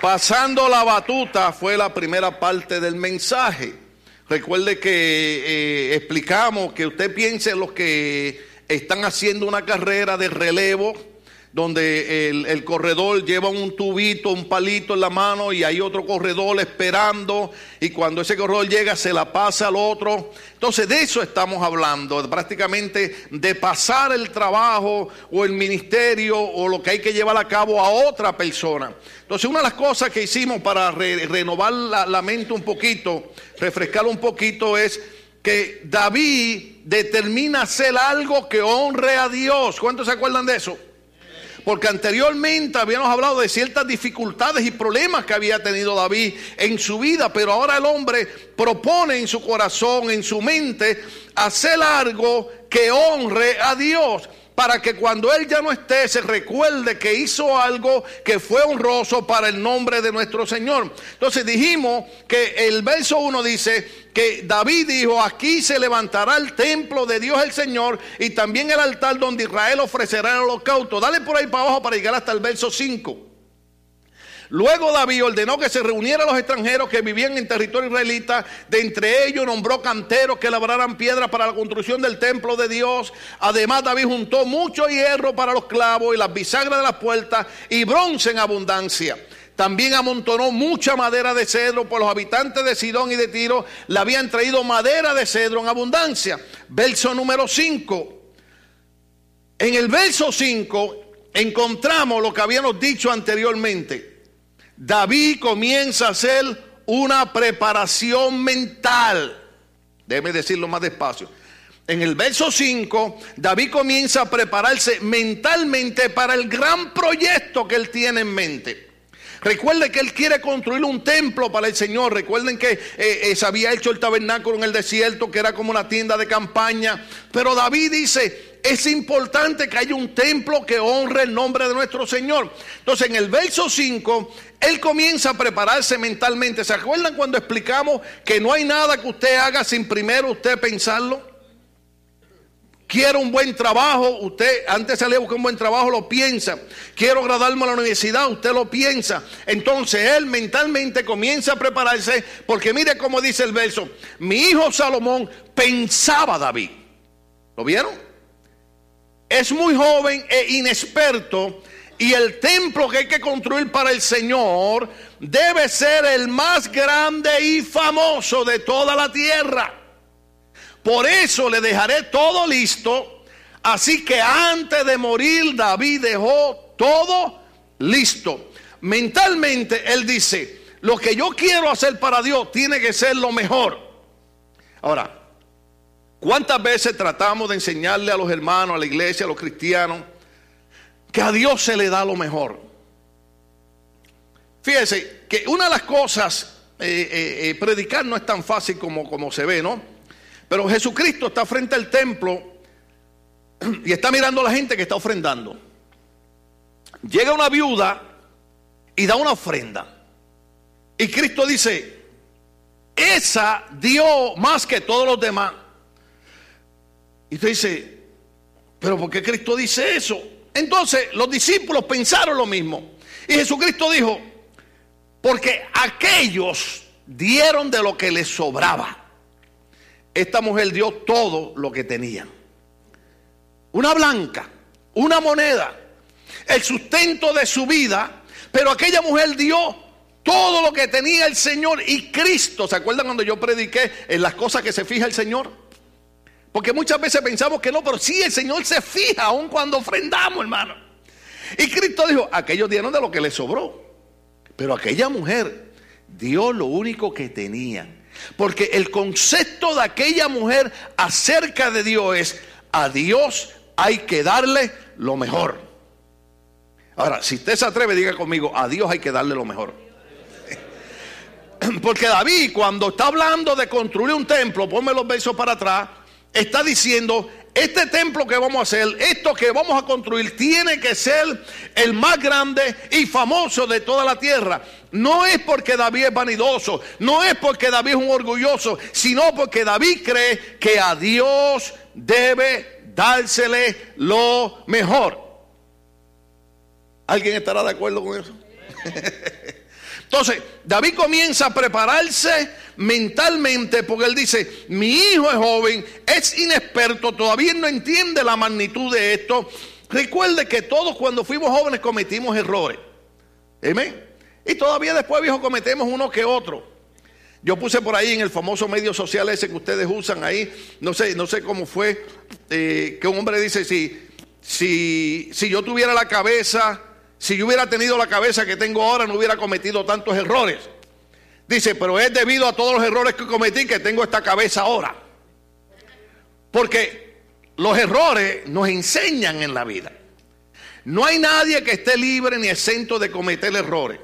Pasando la batuta fue la primera parte del mensaje. Recuerde que eh, explicamos que usted piense en los que están haciendo una carrera de relevo donde el, corredor lleva un tubito, un palito en la mano y hay otro corredor esperando y cuando ese corredor llega se la pasa al otro. Entonces de eso estamos hablando, prácticamente de pasar el trabajo o el ministerio o lo que hay que llevar a cabo a otra persona. Entonces una de las cosas que hicimos para renovar la, la mente un poquito, refrescar un poquito es que David determina hacer algo que honre a Dios. ¿Cuántos se acuerdan de eso? Porque anteriormente habíamos hablado de ciertas dificultades y problemas que había tenido David en su vida, pero ahora el hombre propone en su corazón, en su mente, hacer algo que honre a Dios para que cuando Él ya no esté se recuerde que hizo algo que fue honroso para el nombre de nuestro Señor. Entonces dijimos que el verso 1 dice que David dijo, aquí se levantará el templo de Dios el Señor y también el altar donde Israel ofrecerá el holocausto. Dale por ahí para abajo para llegar hasta el verso 5. Luego David ordenó que se reunieran los extranjeros que vivían en territorio israelita. De entre ellos nombró canteros que labraran piedra para la construcción del templo de Dios. Además David juntó mucho hierro para los clavos y las bisagras de las puertas y bronce en abundancia. También amontonó mucha madera de cedro, pues los habitantes de Sidón y de Tiro le habían traído madera de cedro en abundancia. Verso número 5. En el verso 5 encontramos lo que habíamos dicho anteriormente. David comienza a hacer una preparación mental. Déjeme decirlo más despacio. En el verso 5, David comienza a prepararse mentalmente para el gran proyecto que él tiene en mente. Recuerden que él quiere construir un templo para el Señor. Recuerden que eh, eh, se había hecho el tabernáculo en el desierto, que era como una tienda de campaña. Pero David dice, es importante que haya un templo que honre el nombre de nuestro Señor. Entonces, en el verso 5, él comienza a prepararse mentalmente. ¿Se acuerdan cuando explicamos que no hay nada que usted haga sin primero usted pensarlo? Quiero un buen trabajo, usted antes salir a buscar un buen trabajo lo piensa. Quiero graduarme a la universidad, usted lo piensa. Entonces él mentalmente comienza a prepararse porque mire cómo dice el verso. Mi hijo Salomón pensaba David. ¿Lo vieron? es muy joven e inexperto y el templo que hay que construir para el Señor debe ser el más grande y famoso de toda la tierra. Por eso le dejaré todo listo. Así que antes de morir David dejó todo listo. Mentalmente él dice, lo que yo quiero hacer para Dios tiene que ser lo mejor. Ahora, ¿Cuántas veces tratamos de enseñarle a los hermanos, a la iglesia, a los cristianos, que a Dios se le da lo mejor? Fíjese que una de las cosas, eh, eh, eh, predicar no es tan fácil como, como se ve, ¿no? Pero Jesucristo está frente al templo y está mirando a la gente que está ofrendando. Llega una viuda y da una ofrenda. Y Cristo dice, esa dio más que todos los demás. Y usted dice, pero ¿por qué Cristo dice eso? Entonces los discípulos pensaron lo mismo. Y Jesucristo dijo, porque aquellos dieron de lo que les sobraba. Esta mujer dio todo lo que tenía. Una blanca, una moneda, el sustento de su vida, pero aquella mujer dio todo lo que tenía el Señor y Cristo. ¿Se acuerdan cuando yo prediqué en las cosas que se fija el Señor? Porque muchas veces pensamos que no, pero sí el Señor se fija aun cuando ofrendamos, hermano. Y Cristo dijo, aquellos dieron de lo que les sobró. Pero aquella mujer dio lo único que tenía. Porque el concepto de aquella mujer acerca de Dios es, a Dios hay que darle lo mejor. Ahora, si usted se atreve, diga conmigo, a Dios hay que darle lo mejor. Porque David, cuando está hablando de construir un templo, ponme los besos para atrás, está diciendo, este templo que vamos a hacer, esto que vamos a construir, tiene que ser el más grande y famoso de toda la tierra. No es porque David es vanidoso, no es porque David es un orgulloso, sino porque David cree que a Dios debe dársele lo mejor. ¿Alguien estará de acuerdo con eso? Entonces, David comienza a prepararse mentalmente porque él dice, mi hijo es joven, es inexperto, todavía no entiende la magnitud de esto. Recuerde que todos cuando fuimos jóvenes cometimos errores. Amén. Y todavía después, viejo, cometemos uno que otro. Yo puse por ahí en el famoso medio social ese que ustedes usan ahí, no sé, no sé cómo fue, eh, que un hombre dice, si, si, si yo tuviera la cabeza si yo hubiera tenido la cabeza que tengo ahora, no hubiera cometido tantos errores. Dice, pero es debido a todos los errores que cometí que tengo esta cabeza ahora. Porque los errores nos enseñan en la vida. No hay nadie que esté libre ni exento de cometer errores.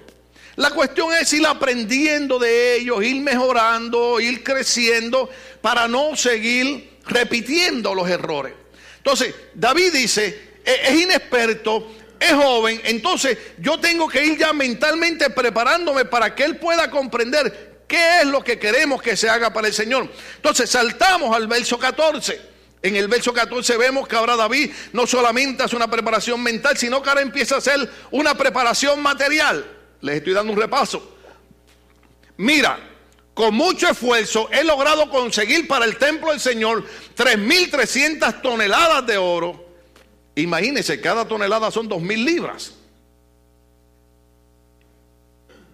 La cuestión es ir aprendiendo de ellos, ir mejorando, ir creciendo para no seguir repitiendo los errores. Entonces, David dice, e-, es inexperto, es joven, entonces yo tengo que ir ya mentalmente preparándome para que él pueda comprender qué es lo que queremos que se haga para el Señor. Entonces saltamos al verso 14. En el verso 14 vemos que ahora David no solamente hace una preparación mental, sino que ahora empieza a hacer una preparación material. Les estoy dando un repaso. Mira, con mucho esfuerzo he logrado conseguir para el templo del Señor 3.300 toneladas de oro Imagínense, cada tonelada son dos mil libras.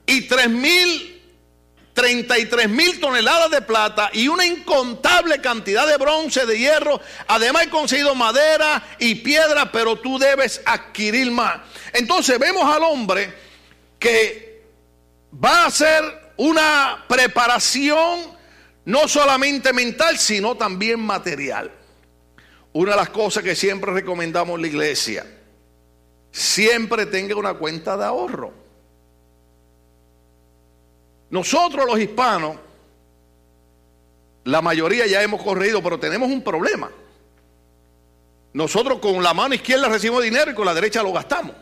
Y tres mil, treinta y tres mil toneladas de plata y una incontable cantidad de bronce, de hierro. Además he conseguido madera y piedra, pero tú debes adquirir más. Entonces vemos al hombre que va a hacer una preparación no solamente mental, sino también material. Una de las cosas que siempre recomendamos en la iglesia, siempre tenga una cuenta de ahorro. Nosotros los hispanos, la mayoría ya hemos corrido, pero tenemos un problema. Nosotros con la mano izquierda recibimos dinero y con la derecha lo gastamos.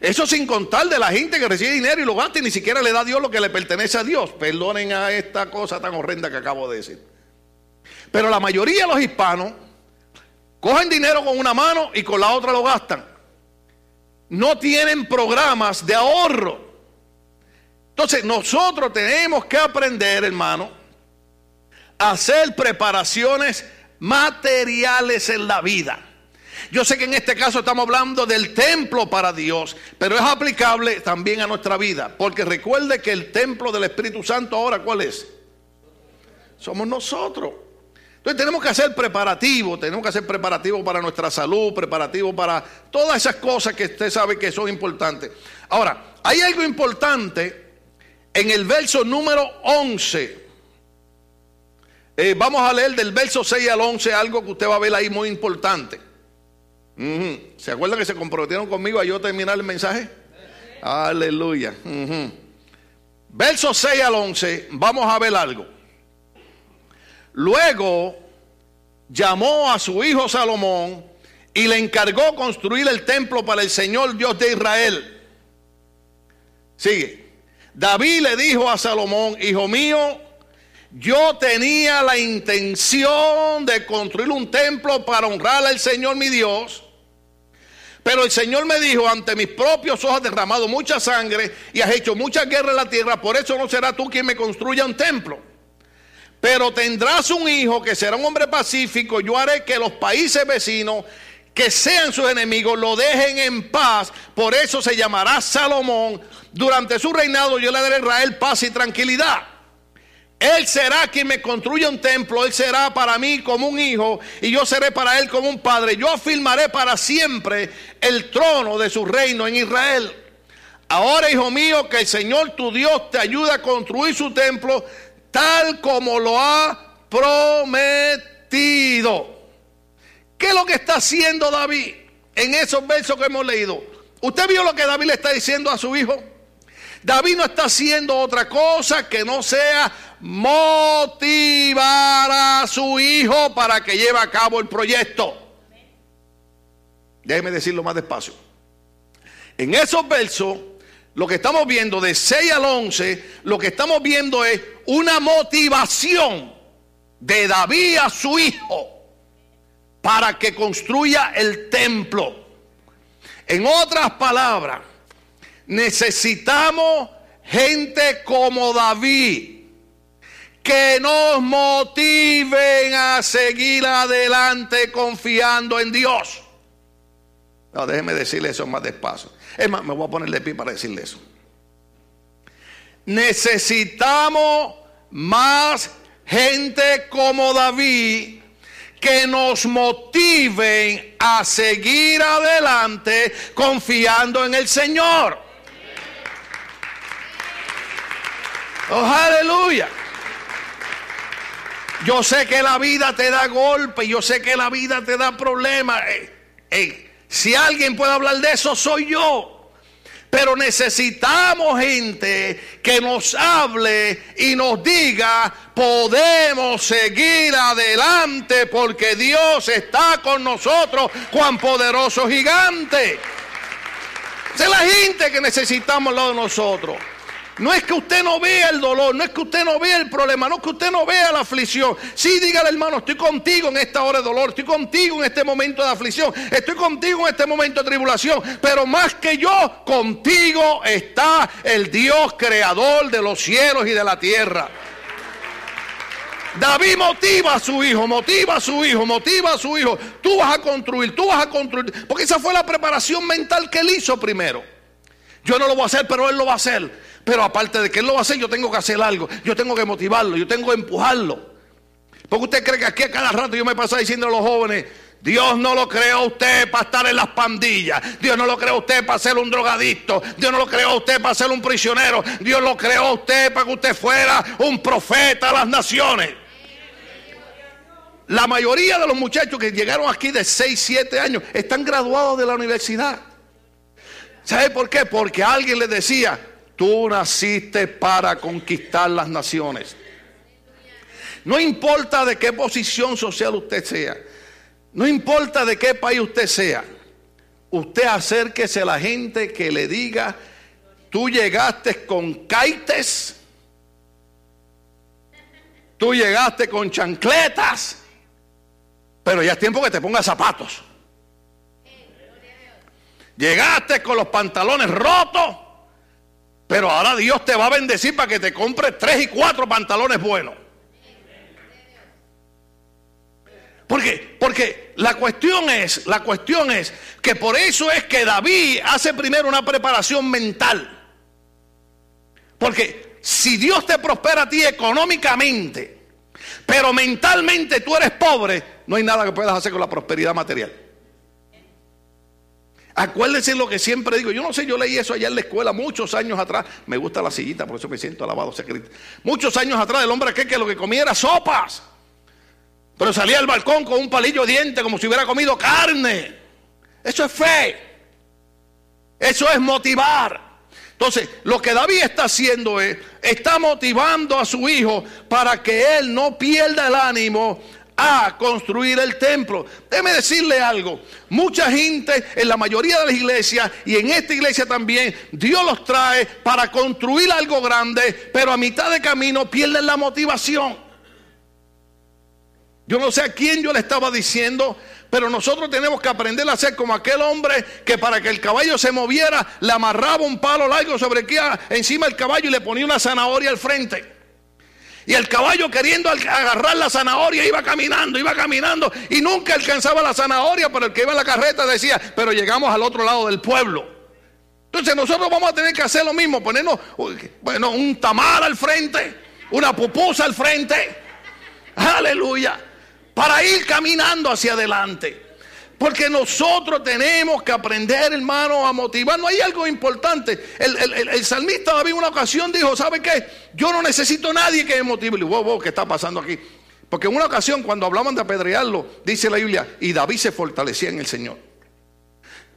Eso sin contar de la gente que recibe dinero y lo gasta y ni siquiera le da a Dios lo que le pertenece a Dios. Perdonen a esta cosa tan horrenda que acabo de decir. Pero la mayoría de los hispanos Cogen dinero con una mano y con la otra lo gastan. No tienen programas de ahorro. Entonces nosotros tenemos que aprender, hermano, a hacer preparaciones materiales en la vida. Yo sé que en este caso estamos hablando del templo para Dios, pero es aplicable también a nuestra vida, porque recuerde que el templo del Espíritu Santo ahora, ¿cuál es? Somos nosotros. Entonces tenemos que hacer preparativos, tenemos que hacer preparativos para nuestra salud, preparativos para todas esas cosas que usted sabe que son importantes. Ahora, hay algo importante en el verso número 11. Eh, vamos a leer del verso 6 al 11 algo que usted va a ver ahí muy importante. ¿Se acuerdan que se comprometieron conmigo a yo terminar el mensaje? Aleluya. Verso 6 al 11, vamos a ver algo. Luego llamó a su hijo Salomón y le encargó construir el templo para el Señor Dios de Israel. Sigue. David le dijo a Salomón, hijo mío, yo tenía la intención de construir un templo para honrar al Señor mi Dios. Pero el Señor me dijo, ante mis propios ojos has derramado mucha sangre y has hecho mucha guerra en la tierra, por eso no será tú quien me construya un templo. Pero tendrás un hijo que será un hombre pacífico. Yo haré que los países vecinos que sean sus enemigos lo dejen en paz. Por eso se llamará Salomón. Durante su reinado yo le daré a Israel paz y tranquilidad. Él será quien me construya un templo, Él será para mí como un hijo y yo seré para Él como un padre. Yo afirmaré para siempre el trono de su reino en Israel. Ahora, hijo mío, que el Señor tu Dios te ayude a construir su templo tal como lo ha prometido. ¿Qué es lo que está haciendo David en esos versos que hemos leído? ¿Usted vio lo que David le está diciendo a su hijo? David no está haciendo otra cosa que no sea motivar a su hijo para que lleve a cabo el proyecto. Déjeme decirlo más despacio. En esos versos lo que estamos viendo de 6 al 11, lo que estamos viendo es una motivación de David a su hijo para que construya el templo. En otras palabras, necesitamos gente como David que nos motiven a seguir adelante confiando en Dios. No, déjeme decirle eso más despacio. Es más, me voy a poner de pie para decirle eso. Necesitamos más gente como David que nos motiven a seguir adelante confiando en el Señor. Oh, aleluya. Yo sé que la vida te da golpes, yo sé que la vida te da problemas. Si alguien puede hablar de eso, soy yo. Pero necesitamos gente que nos hable y nos diga, podemos seguir adelante porque Dios está con nosotros, cuán poderoso gigante. es la gente que necesitamos al lado de nosotros. No es que usted no vea el dolor, no es que usted no vea el problema, no es que usted no vea la aflicción. Sí, dígale hermano, estoy contigo en esta hora de dolor, estoy contigo en este momento de aflicción, estoy contigo en este momento de tribulación, pero más que yo, contigo está el Dios creador de los cielos y de la tierra. David motiva a su hijo, motiva a su hijo, motiva a su hijo. Tú vas a construir, tú vas a construir. Porque esa fue la preparación mental que él hizo primero. Yo no lo voy a hacer, pero él lo va a hacer. Pero aparte de que él lo va a hacer, yo tengo que hacer algo. Yo tengo que motivarlo, yo tengo que empujarlo. Porque usted cree que aquí a cada rato yo me paso diciendo a los jóvenes, Dios no lo creó a usted para estar en las pandillas. Dios no lo creó a usted para ser un drogadicto. Dios no lo creó a usted para ser un prisionero. Dios lo creó a usted para que usted fuera un profeta a las naciones. La mayoría de los muchachos que llegaron aquí de 6, 7 años están graduados de la universidad. ¿Sabe por qué? Porque alguien les decía, Tú naciste para conquistar las naciones. No importa de qué posición social usted sea. No importa de qué país usted sea. Usted acérquese a la gente que le diga, tú llegaste con caites. Tú llegaste con chancletas. Pero ya es tiempo que te pongas zapatos. Llegaste con los pantalones rotos pero ahora Dios te va a bendecir para que te compres tres y cuatro pantalones buenos. Porque, porque la cuestión es, la cuestión es que por eso es que David hace primero una preparación mental. Porque si Dios te prospera a ti económicamente, pero mentalmente tú eres pobre, no hay nada que puedas hacer con la prosperidad material. Acuérdense lo que siempre digo. Yo no sé, yo leí eso allá en la escuela muchos años atrás. Me gusta la sillita, por eso me siento alabado, secreto. Muchos años atrás, el hombre aquel que lo que comía era sopas. Pero salía al balcón con un palillo de diente como si hubiera comido carne. Eso es fe. Eso es motivar. Entonces, lo que David está haciendo es, está motivando a su hijo para que él no pierda el ánimo a construir el templo. Déjeme decirle algo. Mucha gente en la mayoría de las iglesias y en esta iglesia también, Dios los trae para construir algo grande, pero a mitad de camino pierden la motivación. Yo no sé a quién yo le estaba diciendo, pero nosotros tenemos que aprender a ser como aquel hombre que para que el caballo se moviera le amarraba un palo largo sobre aquí encima del caballo y le ponía una zanahoria al frente. Y el caballo queriendo agarrar la zanahoria iba caminando, iba caminando y nunca alcanzaba la zanahoria, pero el que iba en la carreta decía, pero llegamos al otro lado del pueblo. Entonces nosotros vamos a tener que hacer lo mismo, ponernos bueno, un tamal al frente, una pupusa al frente. Aleluya. Para ir caminando hacia adelante. Porque nosotros tenemos que aprender, hermano, a motivar. No hay algo importante. El, salmista David en una ocasión dijo, ¿sabe qué? Yo no necesito a nadie que me motive. Wow, wow, ¿qué está pasando aquí? Porque en una ocasión, cuando hablaban de apedrearlo, dice la Biblia, y David se fortalecía en el Señor.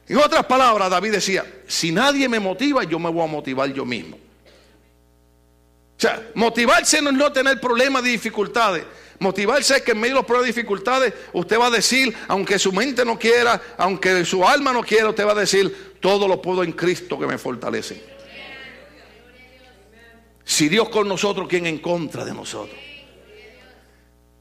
En otras palabras, David decía, si nadie me motiva, yo me voy a motivar yo mismo. O sea, motivarse no es no tener problemas y dificultades. Motivarse es que en medio de y dificultades usted va a decir, aunque su mente no quiera, aunque su alma no quiera, usted va a decir, todo lo puedo en Cristo que me fortalece. Si Dios con nosotros, ¿quién en contra de nosotros?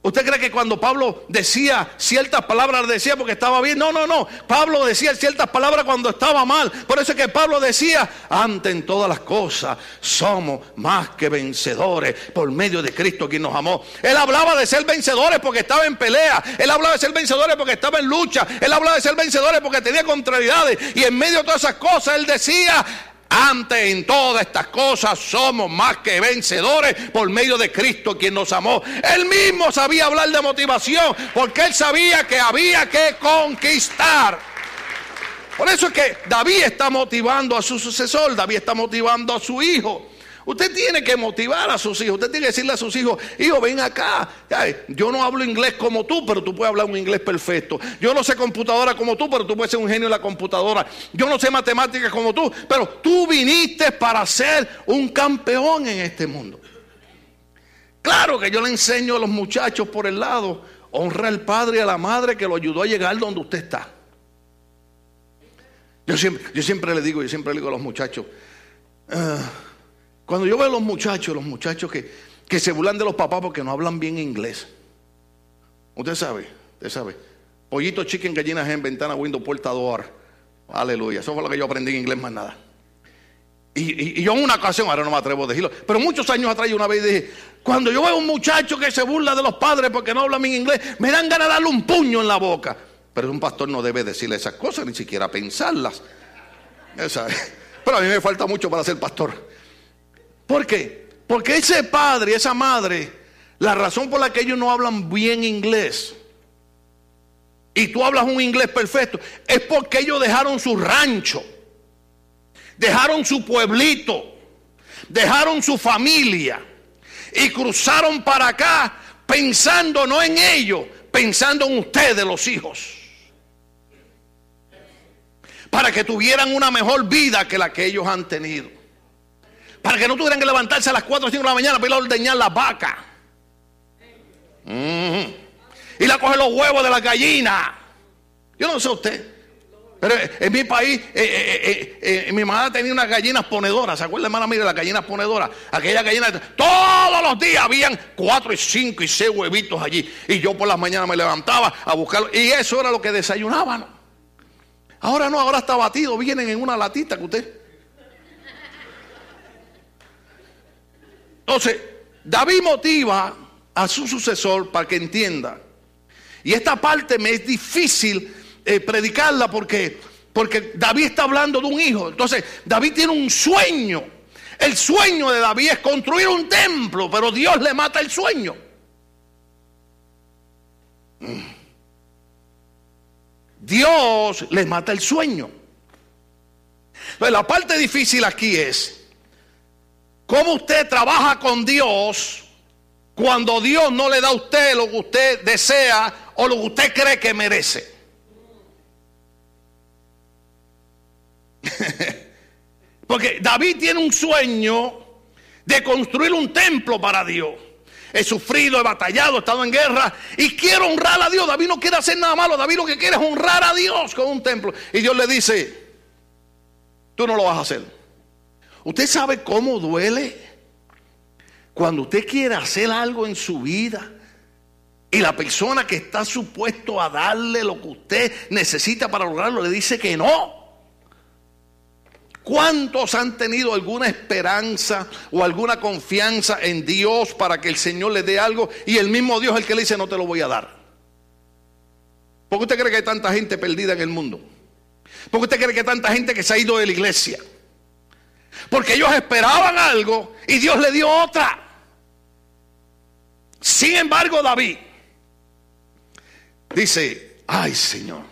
¿Usted cree que cuando Pablo decía ciertas palabras decía porque estaba bien? No, no, no. Pablo decía ciertas palabras cuando estaba mal. Por eso es que Pablo decía, ante en todas las cosas somos más que vencedores por medio de Cristo quien nos amó. Él hablaba de ser vencedores porque estaba en pelea. Él hablaba de ser vencedores porque estaba en lucha. Él hablaba de ser vencedores porque tenía contrariedades. Y en medio de todas esas cosas él decía, antes en todas estas cosas somos más que vencedores por medio de Cristo quien nos amó. Él mismo sabía hablar de motivación porque él sabía que había que conquistar. Por eso es que David está motivando a su sucesor, David está motivando a su hijo. Usted tiene que motivar a sus hijos. Usted tiene que decirle a sus hijos, hijo, ven acá. Yo no hablo inglés como tú, pero tú puedes hablar un inglés perfecto. Yo no sé computadora como tú, pero tú puedes ser un genio en la computadora. Yo no sé matemáticas como tú, pero tú viniste para ser un campeón en este mundo. Claro que yo le enseño a los muchachos por el lado, honra al padre y a la madre que lo ayudó a llegar donde usted está. Yo siempre, yo siempre le digo, yo siempre le digo a los muchachos, ah, cuando yo veo a los muchachos, los muchachos que, que se burlan de los papás porque no hablan bien inglés. Usted sabe, usted sabe. Pollito, chicken, gallinas en ventana, window, puerta, door. Aleluya. Eso fue lo que yo aprendí en inglés más nada. Y, yo en una ocasión, ahora no me atrevo a decirlo, pero muchos años atrás yo una vez dije, cuando yo veo a un muchacho que se burla de los padres porque no habla bien inglés, me dan ganas de darle un puño en la boca. Pero un pastor no debe decirle esas cosas, ni siquiera pensarlas. Pero a mí me falta mucho para ser pastor. ¿Por qué? Porque ese padre, esa madre, la razón por la que ellos no hablan bien inglés y tú hablas un inglés perfecto es porque ellos dejaron su rancho, dejaron su pueblito, dejaron su familia y cruzaron para acá pensando no en ellos, pensando en ustedes los hijos. Para que tuvieran una mejor vida que la que ellos han tenido. Para que no tuvieran que levantarse a las 4 o 5 de la mañana para ir a ordeñar la vaca. Y la coge los huevos de la gallina. Yo no sé usted. Pero en mi país, eh, eh, eh, mi mamá tenía unas gallinas ponedoras. ¿Se acuerda, hermana? Mire, las gallinas ponedoras. Aquellas gallinas, todos los días habían cuatro y cinco y seis huevitos allí. Y yo por las mañanas me levantaba a buscarlo. Y eso era lo que desayunaban. Ahora no, ahora está batido. Vienen en una latita que usted. Entonces, David motiva a su sucesor para que entienda. Y esta parte me es difícil eh, predicarla porque, porque David está hablando de un hijo. Entonces, David tiene un sueño. El sueño de David es construir un templo, pero Dios le mata el sueño. Dios le mata el sueño. Entonces, la parte difícil aquí es ¿Cómo usted trabaja con Dios cuando Dios no le da a usted lo que usted desea o lo que usted cree que merece? Porque David tiene un sueño de construir un templo para Dios. He sufrido, he batallado, he estado en guerra y quiero honrar a Dios. David no quiere hacer nada malo. David lo que quiere es honrar a Dios con un templo. Y Dios le dice, tú no lo vas a hacer. ¿Usted sabe cómo duele cuando usted quiere hacer algo en su vida y la persona que está supuesto a darle lo que usted necesita para lograrlo le dice que no? ¿Cuántos han tenido alguna esperanza o alguna confianza en Dios para que el Señor le dé algo y el mismo Dios es el que le dice no te lo voy a dar? ¿Por qué usted cree que hay tanta gente perdida en el mundo? ¿Por qué usted cree que hay tanta gente que se ha ido de la iglesia? Porque ellos esperaban algo y Dios le dio otra. Sin embargo, David dice, ay Señor,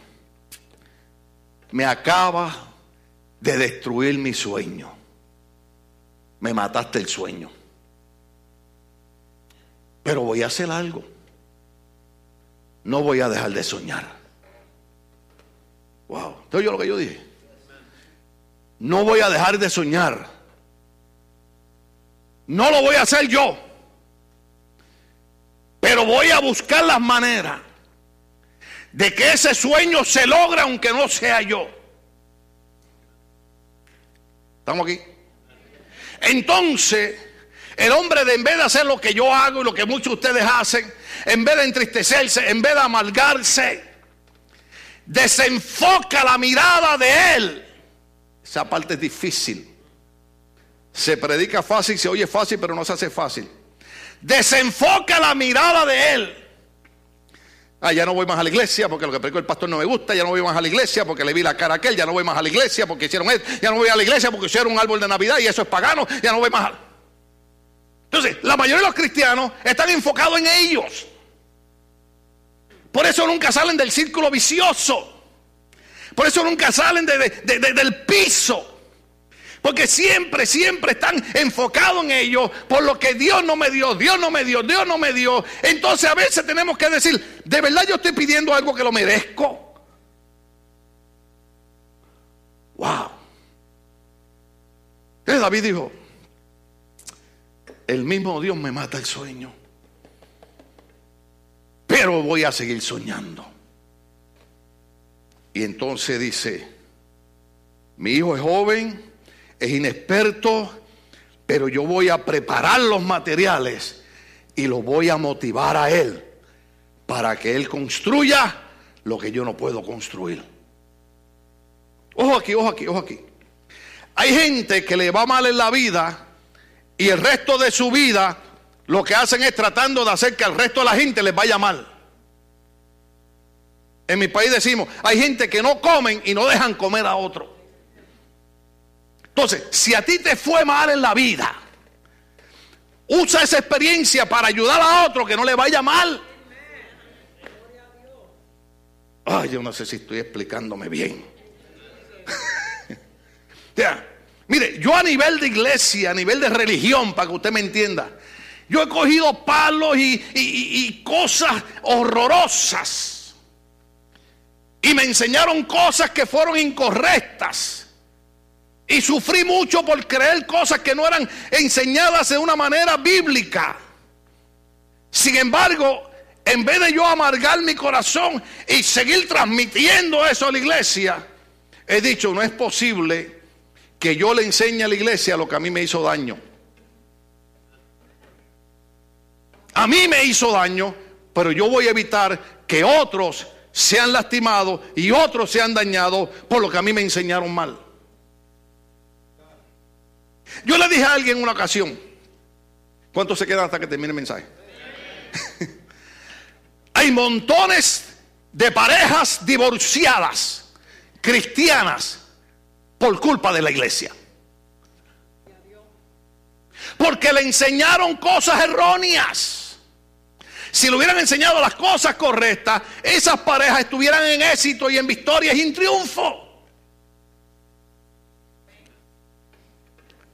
me acaba de destruir mi sueño. Me mataste el sueño. Pero voy a hacer algo. No voy a dejar de soñar. Wow. ¿Te oyó lo que yo dije? No voy a dejar de soñar. No lo voy a hacer yo. Pero voy a buscar las maneras de que ese sueño se logre aunque no sea yo. ¿Estamos aquí? Entonces, el hombre de en vez de hacer lo que yo hago y lo que muchos de ustedes hacen, en vez de entristecerse, en vez de amargarse, desenfoca la mirada de Él. Esa parte es difícil. Se predica fácil, se oye fácil, pero no se hace fácil. Desenfoca la mirada de Él. Ah, ya no voy más a la iglesia porque lo que predicó el pastor no me gusta, ya no voy más a la iglesia porque le vi la cara a aquel, ya no voy más a la iglesia porque hicieron esto, ya no voy a la iglesia porque hicieron un árbol de Navidad y eso es pagano, ya no voy más a... Entonces, la mayoría de los cristianos están enfocados en ellos. Por eso nunca salen del círculo vicioso. Por eso nunca salen del piso. Porque siempre, siempre están enfocados en ellos por lo que Dios no me dio, Dios no me dio, Dios no me dio. Entonces a veces tenemos que decir, ¿de verdad yo estoy pidiendo algo que lo merezco? Wow. Entonces David dijo, el mismo Dios me mata el sueño, pero voy a seguir soñando. Y entonces dice, mi hijo es joven, es inexperto, pero yo voy a preparar los materiales y lo voy a motivar a él para que él construya lo que yo no puedo construir. Ojo aquí, ojo aquí, ojo aquí. Hay gente que le va mal en la vida y el resto de su vida lo que hacen es tratando de hacer que al resto de la gente les vaya mal. En mi país decimos, hay gente que no comen y no dejan comer a otro. Entonces, si a ti te fue mal en la vida, usa esa experiencia para ayudar a otro que no le vaya mal. Ay, yo no sé si estoy explicándome bien. ya, mire, yo a nivel de iglesia, a nivel de religión, para que usted me entienda, yo he cogido palos y, y cosas horrorosas. Y me enseñaron cosas que fueron incorrectas. Y sufrí mucho por creer cosas que no eran enseñadas de una manera bíblica. Sin embargo, en vez de yo amargar mi corazón y seguir transmitiendo eso a la iglesia, he dicho, no es posible que yo le enseñe a la iglesia lo que a mí me hizo daño. A mí me hizo daño, pero yo voy a evitar que otros sean lastimados y otros sean dañados por lo que a mí me enseñaron mal. Yo le dije a alguien en una ocasión, ¿cuánto se queda hasta que termine el mensaje? Hay montones de parejas divorciadas, cristianas, por culpa de la iglesia. Porque le enseñaron cosas erróneas. Si le hubieran enseñado las cosas correctas, esas parejas estuvieran en éxito y en victoria y en triunfo.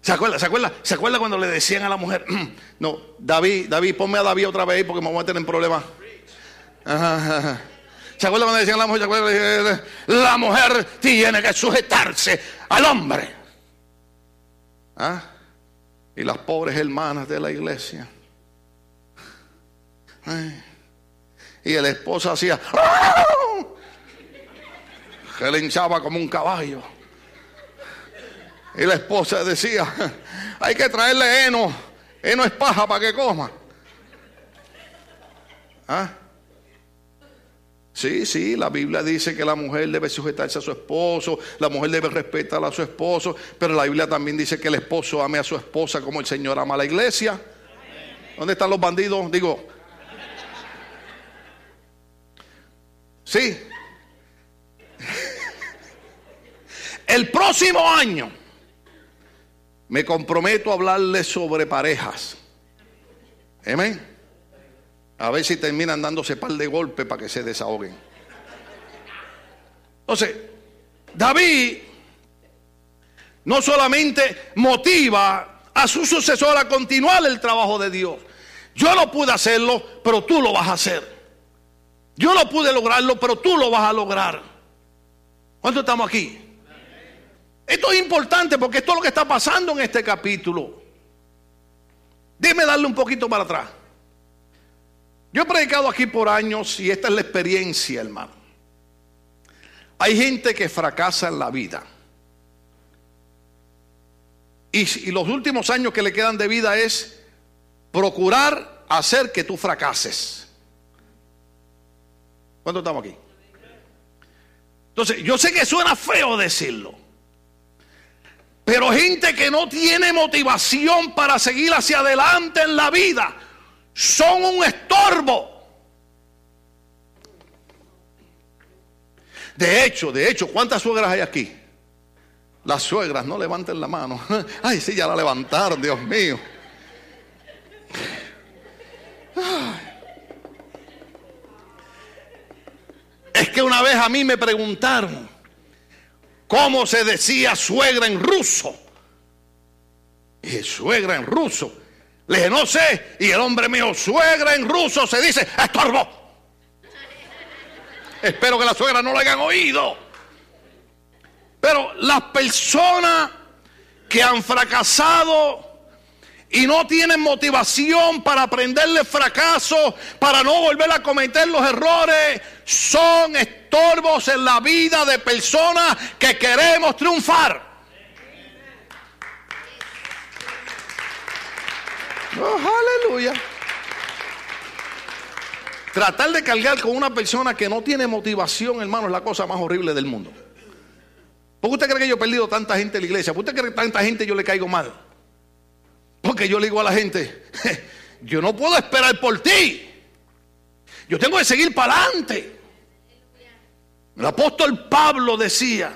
¿Se acuerda? ¿Se acuerda? ¿Se acuerda cuando le decían a la mujer, no, David, David, ponme a David otra vez porque me voy a tener en problemas? ¿Se acuerda cuando le decían a la mujer, la mujer tiene que sujetarse al hombre? ¿Ah? Y las pobres hermanas de la iglesia. Y el esposo hacía, que le hinchaba como un caballo. Y la esposa decía, hay que traerle heno, heno es paja para que coma. ¿Ah? Sí, sí, la Biblia dice que la mujer debe sujetarse a su esposo, la mujer debe respetar a su esposo, pero la Biblia también dice que el esposo ame a su esposa como el Señor ama a la iglesia. ¿Dónde están los bandidos? Digo, sí. El próximo año me comprometo a hablarles sobre parejas. Amén. A ver si terminan dándose par de golpes para que se desahoguen. Entonces, David no solamente motiva a su sucesor a continuar el trabajo de Dios. Yo no pude hacerlo, pero tú lo vas a hacer. Yo no pude lograrlo, pero tú lo vas a lograr. ¿Cuánto estamos aquí? Esto es importante porque esto es lo que está pasando en este capítulo. Déjeme darle un poquito para atrás. Yo he predicado aquí por años y esta es la experiencia, hermano. Hay gente que fracasa en la vida. Y, y, los últimos años que le quedan de vida es procurar hacer que tú fracases. ¿Cuántos estamos aquí? Entonces, yo sé que suena feo decirlo. Pero gente que no tiene motivación para seguir hacia adelante en la vida son un estorbo. De hecho, de hecho, ¿cuántas suegras hay aquí? Las suegras, no levanten la mano. Ay, sí, ya la levantaron, Dios mío. Es que una vez a mí me preguntaron cómo se decía suegra en ruso. Y suegra en ruso. Le dije, no sé. Y el hombre mío, suegra en ruso se dice estorbo. Espero que la suegra no lo hayan oído. Pero las personas que han fracasado y no tienen motivación para aprenderle fracaso, para no volver a cometer los errores, son estorbos en la vida de personas que queremos triunfar. Oh, aleluya. Tratar de cargar con una persona que no tiene motivación, hermano, es la cosa más horrible del mundo. ¿Por qué usted cree que yo he perdido tanta gente en la iglesia? ¿Por qué usted cree que tanta gente yo le caigo mal? Porque yo le digo a la gente, yo no puedo esperar por ti. Yo tengo que seguir para adelante. El apóstol Pablo decía,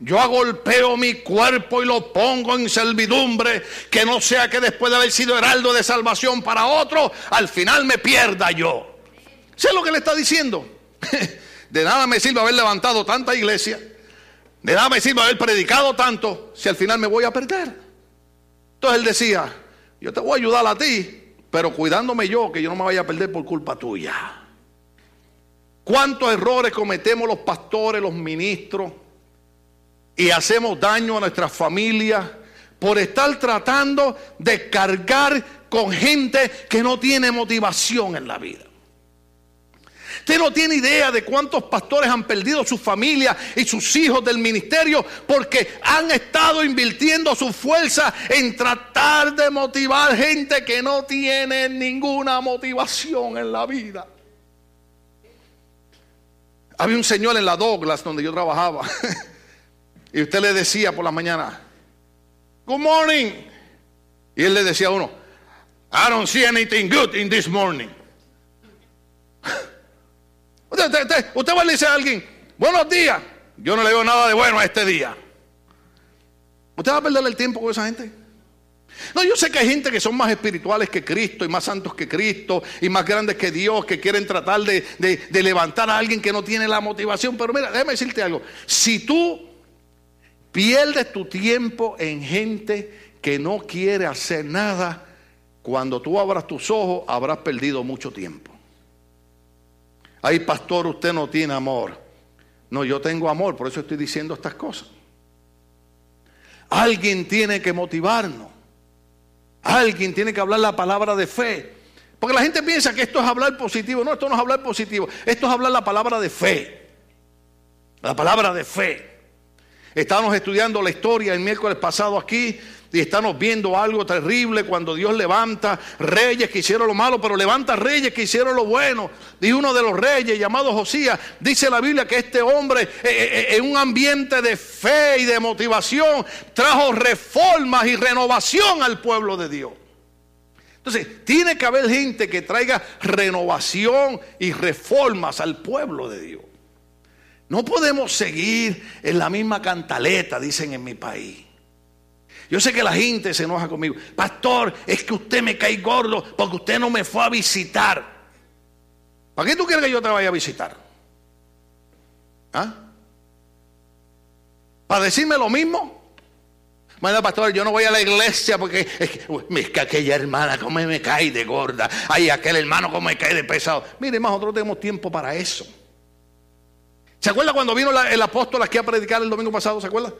yo agolpeo mi cuerpo y lo pongo en servidumbre, que no sea que después de haber sido heraldo de salvación para otro, al final me pierda yo. ¿Sé lo que le está diciendo? De nada me sirve haber levantado tanta iglesia, de nada me sirve haber predicado tanto, si al final me voy a perder. Entonces él decía, yo te voy a ayudar a ti, pero cuidándome yo, que yo no me vaya a perder por culpa tuya. ¿Cuántos errores cometemos los pastores, los ministros? Y hacemos daño a nuestras familias por estar tratando de cargar con gente que no tiene motivación en la vida. Usted no tiene idea de cuántos pastores han perdido su familia y sus hijos del ministerio porque han estado invirtiendo su fuerza en tratar de motivar gente que no tiene ninguna motivación en la vida. Había un señor en la Douglas donde yo trabajaba y usted le decía por la mañana, Good morning. Y él le decía a uno, I don't see anything good in this morning. Usted, va a decir a alguien, buenos días. Yo no le veo nada de bueno a este día. ¿Usted va a perder el tiempo con esa gente? No, yo sé que hay gente que son más espirituales que Cristo y más santos que Cristo y más grandes que Dios que quieren tratar de, de levantar a alguien que no tiene la motivación. Pero mira, déjame decirte algo. Si tú pierdes tu tiempo en gente que no quiere hacer nada, cuando tú abras tus ojos habrás perdido mucho tiempo. Ay, pastor, usted no tiene amor. No, yo tengo amor, por eso estoy diciendo estas cosas. Alguien tiene que motivarnos. Alguien tiene que hablar la palabra de fe. Porque la gente piensa que esto es hablar positivo. No, esto no es hablar positivo. Esto es hablar la palabra de fe. La palabra de fe. Estábamos estudiando la historia el miércoles pasado aquí y estamos viendo algo terrible cuando Dios levanta reyes que hicieron lo malo, pero levanta reyes que hicieron lo bueno. Y uno de los reyes llamado Josías, dice la Biblia que este hombre eh, eh, eh, en un ambiente de fe y de motivación trajo reformas y renovación al pueblo de Dios. Entonces, tiene que haber gente que traiga renovación y reformas al pueblo de Dios. No podemos seguir en la misma cantaleta, dicen en mi país. Yo sé que la gente se enoja conmigo. Pastor, es que usted me cae gordo porque usted no me fue a visitar. ¿Para qué tú quieres que yo te vaya a visitar? ¿Ah? ¿Para decirme lo mismo? Bueno, pastor, yo no voy a la iglesia porque es que, aquella hermana como me cae de gorda. Ay, aquel hermano como me cae de pesado. Mire, más nosotros tenemos tiempo para eso. ¿Se acuerda cuando vino el apóstol aquí a predicar el domingo pasado? ¿Se acuerda?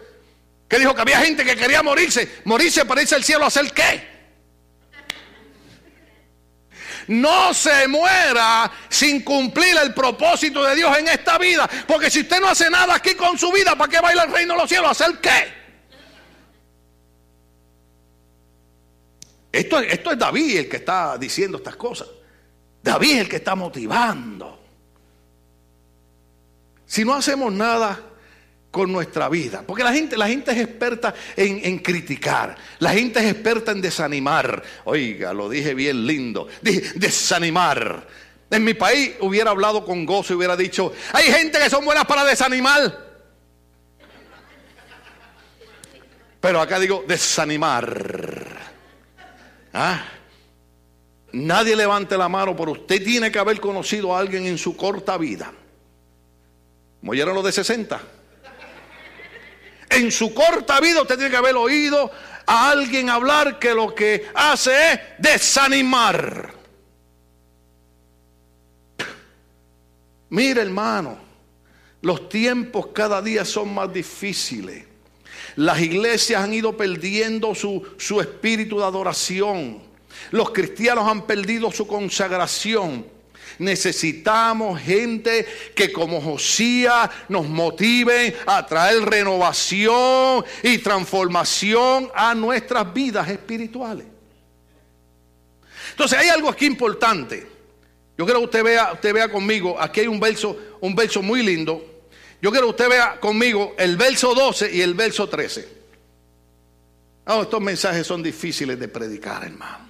Que dijo que había gente que quería morirse. Morirse para irse al cielo a hacer qué? No se muera sin cumplir el propósito de Dios en esta vida. Porque si usted no hace nada aquí con su vida, ¿para qué va a ir al reino de los cielos? ¿A hacer qué? Esto, esto es David el que está diciendo estas cosas. David es el que está motivando. si no hacemos nada con nuestra vida. Porque la gente, la gente es experta en, criticar, la gente es experta en desanimar. Oiga, lo dije bien lindo, dije desanimar. En mi país hubiera hablado con gozo y hubiera dicho, hay gente que son buenas para desanimar. Pero acá digo desanimar. ¿Ah? Nadie levante la mano, pero usted tiene que haber conocido a alguien en su corta vida. Como ya los de 60 en su corta vida usted tiene que haber oído a alguien hablar que lo que hace es desanimar. Mire hermano, los tiempos cada día son más difíciles. Las iglesias han ido perdiendo su, su espíritu de adoración. Los cristianos han perdido su consagración. Necesitamos gente que como Josías nos motive a traer renovación y transformación a nuestras vidas espirituales. Entonces hay algo aquí importante. Yo quiero que usted vea, usted vea conmigo, aquí hay un verso, un verso muy lindo. Yo quiero que usted vea conmigo el verso 12 y el verso 13. Oh, estos mensajes son difíciles de predicar, hermano.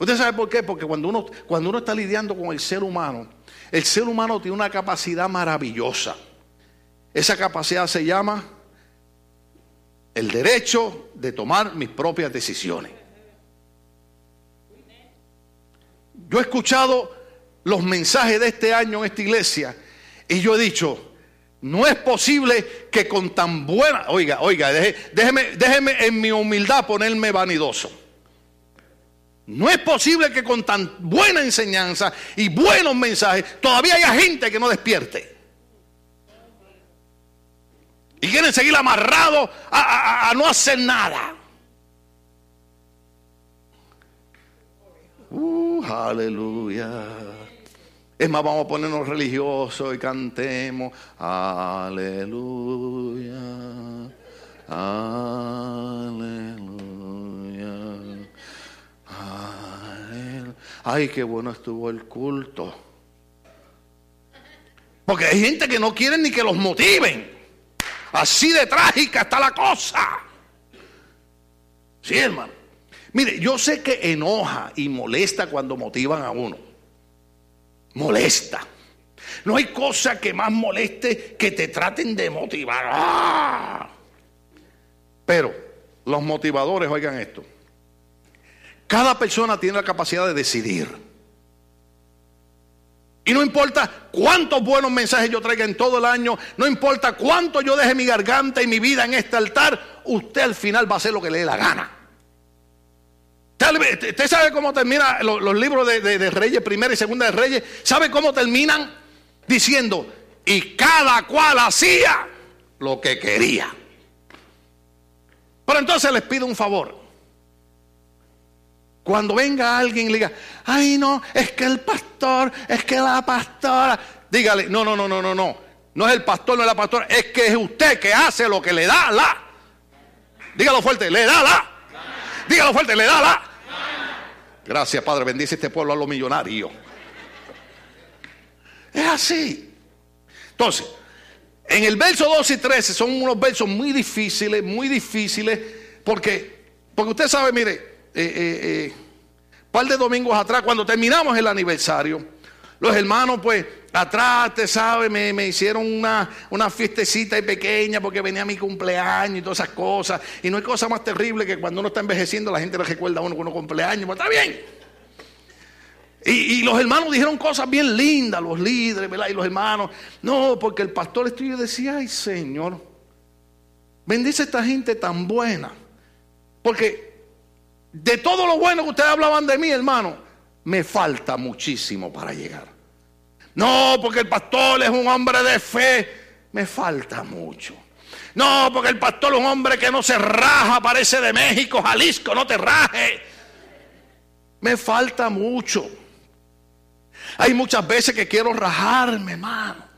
¿Usted sabe por qué? Porque cuando uno, cuando uno está lidiando con el ser humano, el ser humano tiene una capacidad maravillosa. Esa capacidad se llama el derecho de tomar mis propias decisiones. Yo he escuchado los mensajes de este año en esta iglesia y yo he dicho, no es posible que con tan buena, oiga, oiga, déjeme, déjeme en mi humildad ponerme vanidoso. No es posible que con tan buena enseñanza y buenos mensajes todavía haya gente que no despierte. Y quieren seguir amarrados a, no hacer nada. Uh, aleluya. Es más, vamos a ponernos religiosos y cantemos. Aleluya. Aleluya. Ay, qué bueno estuvo el culto. Porque hay gente que no quiere ni que los motiven. Así de trágica está la cosa. Sí, hermano. Mire, yo sé que enoja y molesta cuando motivan a uno. Molesta. No hay cosa que más moleste que te traten de motivar. ¡Ah! Pero los motivadores, oigan esto. Cada persona tiene la capacidad de decidir. Y no importa cuántos buenos mensajes yo traiga en todo el año, no importa cuánto yo deje mi garganta y mi vida en este altar, usted al final va a hacer lo que le dé la gana. Usted sabe cómo terminan los, libros de, de, Reyes, primera y segunda de Reyes. ¿Sabe cómo terminan? Diciendo, y cada cual hacía lo que quería. Pero entonces les pido un favor. Cuando venga alguien y le diga, ay no, es que el pastor, es que la pastora, dígale, no, no, no, no, no, no. No es el pastor, no es la pastora, es que es usted que hace lo que le da la. Dígalo fuerte, le da la. Dígalo fuerte, le da la. Gracias, Padre, bendice este pueblo a los millonarios. Es así. Entonces, en el verso 12 y 13 son unos versos muy difíciles, muy difíciles, porque, porque usted sabe, mire, eh, eh, eh, par de domingos atrás, cuando terminamos el aniversario, los hermanos, pues, atrás, te sabe, me, me, hicieron una, una fiestecita y pequeña porque venía mi cumpleaños y todas esas cosas. Y no hay cosa más terrible que cuando uno está envejeciendo, la gente le recuerda a uno con cumpleaños. Pues está bien. Y, los hermanos dijeron cosas bien lindas, los líderes, ¿verdad? Y los hermanos, no, porque el pastor estudio decía, ay Señor, bendice a esta gente tan buena. Porque de todo lo bueno que ustedes hablaban de mí, hermano, me falta muchísimo para llegar. No, porque el pastor es un hombre de fe, me falta mucho. No, porque el pastor es un hombre que no se raja, parece de México, Jalisco, no te raje. Me falta mucho. Hay muchas veces que quiero rajarme, hermano.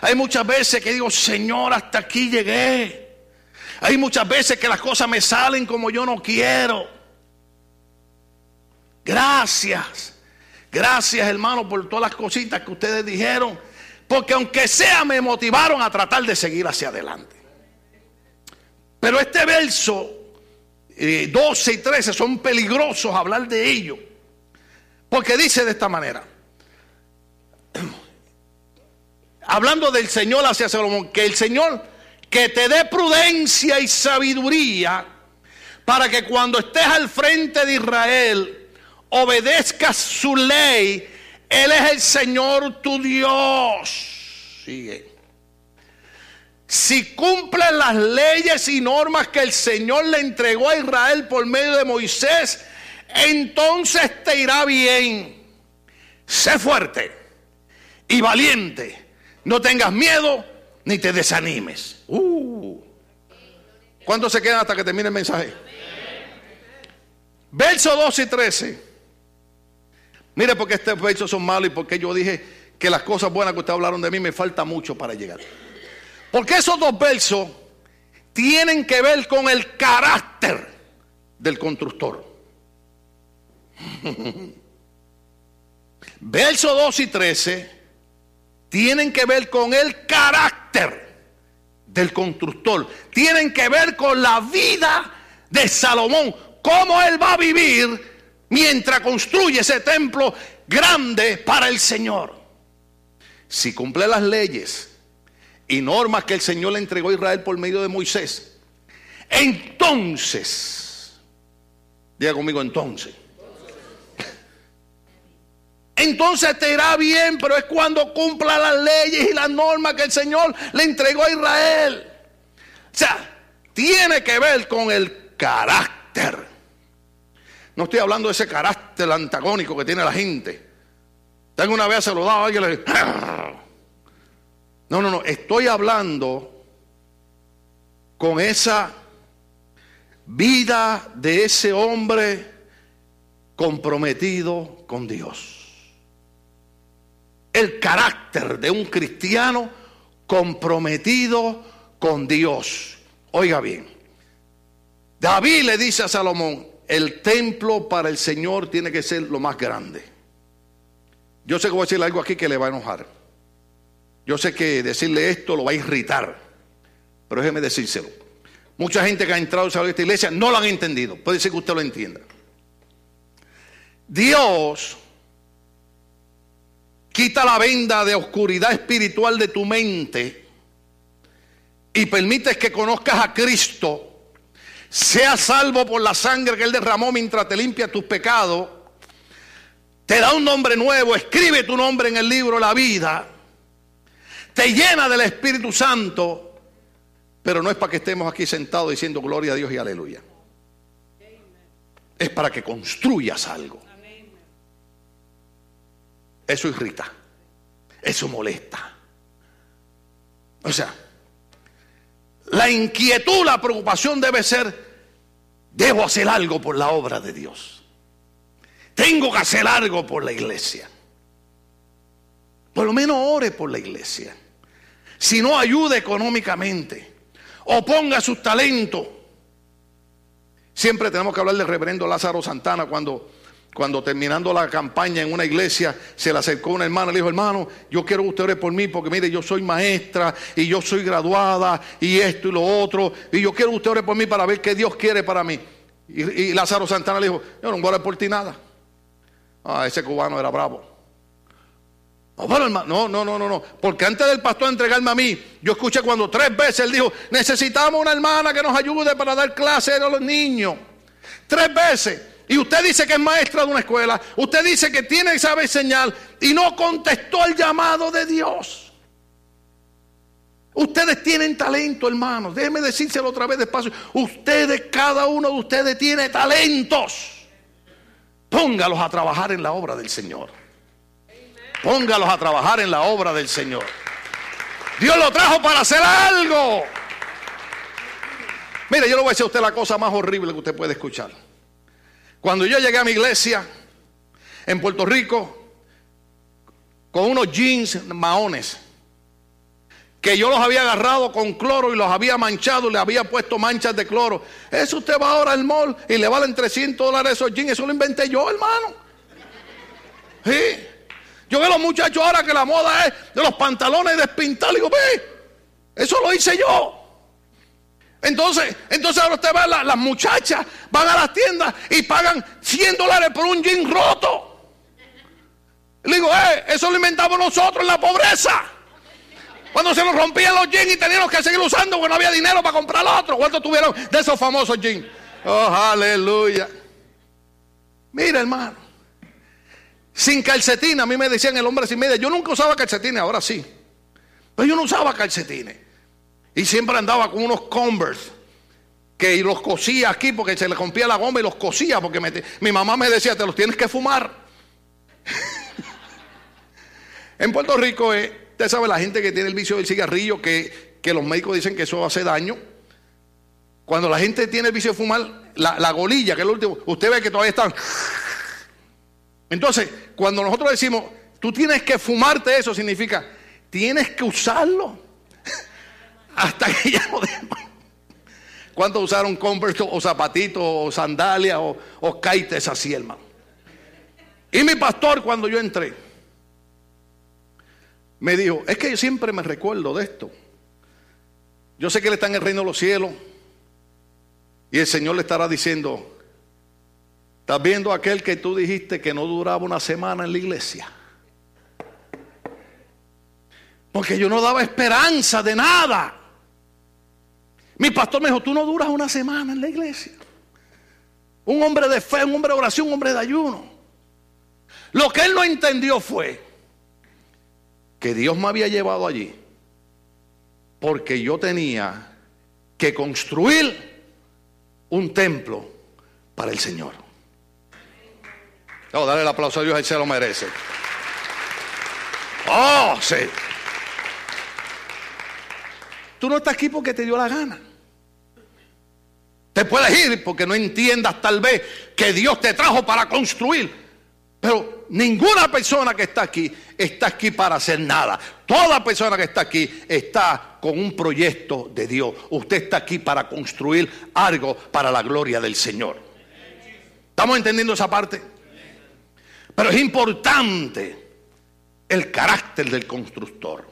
Hay muchas veces que digo, Señor, hasta aquí llegué. Hay muchas veces que las cosas me salen como yo no quiero. Gracias. Gracias, hermano, por todas las cositas que ustedes dijeron. porque aunque sea me motivaron a tratar de seguir hacia adelante. Pero este verso 12 eh, y 13 son peligrosos hablar de ello, porque dice de esta manera, hablando del Señor hacia Salomón, que el Señor que te dé prudencia y sabiduría para que cuando estés al frente de Israel obedezcas su ley. Él es el Señor tu Dios. Sigue. Si cumples las leyes y normas que el Señor le entregó a Israel por medio de Moisés, entonces te irá bien. Sé fuerte y valiente. No tengas miedo ni te desanimes. Uh. ¿Cuánto se quedan hasta que termine el mensaje? Verso 12 y 13. Mire porque estos versos son malos y porque yo dije que las cosas buenas que ustedes hablaron de mí me falta mucho para llegar. Porque esos dos versos tienen que ver con el carácter del constructor. Verso 2 y 13 tienen que ver con el carácter del constructor. Tienen que ver con la vida de Salomón. Cómo él va a vivir mientras construye ese templo grande para el Señor. Si cumple las leyes y normas que el Señor le entregó a Israel por medio de Moisés, entonces, diga conmigo entonces, entonces te irá bien, pero es cuando cumpla las leyes y las normas que el Señor le entregó a Israel. O sea, tiene que ver con el carácter no estoy hablando de ese carácter antagónico que tiene la gente. Tengo una vez saludado a alguien y le No, no, no. Estoy hablando con esa vida de ese hombre comprometido con Dios. El carácter de un cristiano comprometido con Dios. Oiga bien, David le dice a Salomón, el templo para el Señor tiene que ser lo más grande. Yo sé que voy a decirle algo aquí que le va a enojar. Yo sé que decirle esto lo va a irritar. Pero déjeme decírselo. Mucha gente que ha entrado a esta iglesia no lo han entendido. Puede ser que usted lo entienda. Dios quita la venda de oscuridad espiritual de tu mente y permites que conozcas a Cristo sea salvo por la sangre que Él derramó mientras te limpia tus pecados, te da un nombre nuevo, escribe tu nombre en el libro la vida, te llena del Espíritu Santo, pero no es para que estemos aquí sentados diciendo gloria a Dios y aleluya. Es para que construyas algo. Eso irrita, eso molesta. O sea, la inquietud, la preocupación debe ser, debo hacer algo por la obra de Dios. Tengo que hacer algo por la iglesia. Por lo menos ore por la iglesia. Si no ayude económicamente o ponga sus talentos. Siempre tenemos que hablar del reverendo Lázaro Santana cuando cuando terminando la campaña en una iglesia, se le acercó una hermana y le dijo, hermano, yo quiero que usted ore por mí porque mire, yo soy maestra y yo soy graduada y esto y lo otro, y yo quiero que usted ore por mí para ver qué Dios quiere para mí. Y, Lázaro Santana le dijo, yo no voy a orar por ti nada. Ah, ese cubano era bravo. No, no, no, no, no, porque antes del pastor entregarme a mí, yo escuché cuando tres veces él dijo, necesitamos una hermana que nos ayude para dar clase a los niños. Tres veces. Y usted dice que es maestra de una escuela. Usted dice que tiene que saber señal. Y no contestó el llamado de Dios. Ustedes tienen talento, hermanos. Déjeme decírselo otra vez despacio. Ustedes, cada uno de ustedes tiene talentos. Póngalos a trabajar en la obra del Señor. Póngalos a trabajar en la obra del Señor. Dios lo trajo para hacer algo. Mire, yo le voy a decir a usted la cosa más horrible que usted puede escuchar. Cuando yo llegué a mi iglesia en Puerto Rico, con unos jeans maones, que yo los había agarrado con cloro y los había manchado y le había puesto manchas de cloro. Eso usted va ahora al mall y le valen 300 dólares esos jeans. Eso lo inventé yo, hermano. Sí. Yo veo a los muchachos ahora que la moda es de los pantalones despintados. Digo, ve, eso lo hice yo. Entonces, entonces ahora usted ve las muchachas van a las tiendas y pagan 100 dólares por un jean roto. Le digo, eh, eso lo inventamos nosotros en la pobreza. Cuando se nos rompían los jeans y teníamos que seguir usando porque no había dinero para comprar otro. ¿Cuántos tuvieron de esos famosos jeans? Oh, aleluya. Mira, hermano. Sin calcetines, a mí me decían el hombre sin media. Yo nunca usaba calcetines, ahora sí. Pero yo no usaba calcetines. Y siempre andaba con unos Converse que los cosía aquí porque se le rompía la goma y los cosía porque mi mamá me decía, te los tienes que fumar. en Puerto Rico, eh, usted sabe, la gente que tiene el vicio del cigarrillo, que, que los médicos dicen que eso hace daño. Cuando la gente tiene el vicio de fumar, la, golilla, que es lo último, usted ve que todavía están. Entonces, cuando nosotros decimos, tú tienes que fumarte eso, significa, tienes que usarlo hasta que ya no ¿Cuántos usaron Converse o zapatitos o sandalias o, o kaites así, hermano? Y mi pastor, cuando yo entré, me dijo: Es que yo siempre me recuerdo de esto. Yo sé que él está en el reino de los cielos y el Señor le estará diciendo, ¿estás viendo aquel que tú dijiste que no duraba una semana en la iglesia? Porque yo no daba esperanza de nada. Mi pastor me dijo, tú no duras una semana en la iglesia. Un hombre de fe, un hombre de oración, un hombre de ayuno. Lo que él no entendió fue que Dios me había llevado allí porque yo tenía que construir un templo para el Señor. Oh, dale el aplauso a Dios, él se lo merece. Oh, sí. Tú no estás aquí porque te dio la gana. Te puedes ir porque no entiendas tal vez que Dios te trajo para construir. Pero ninguna persona que está aquí está aquí para hacer nada. Toda persona que está aquí está con un proyecto de Dios. Usted está aquí para construir algo para la gloria del Señor. ¿Estamos entendiendo esa parte? Pero es importante el carácter del constructor.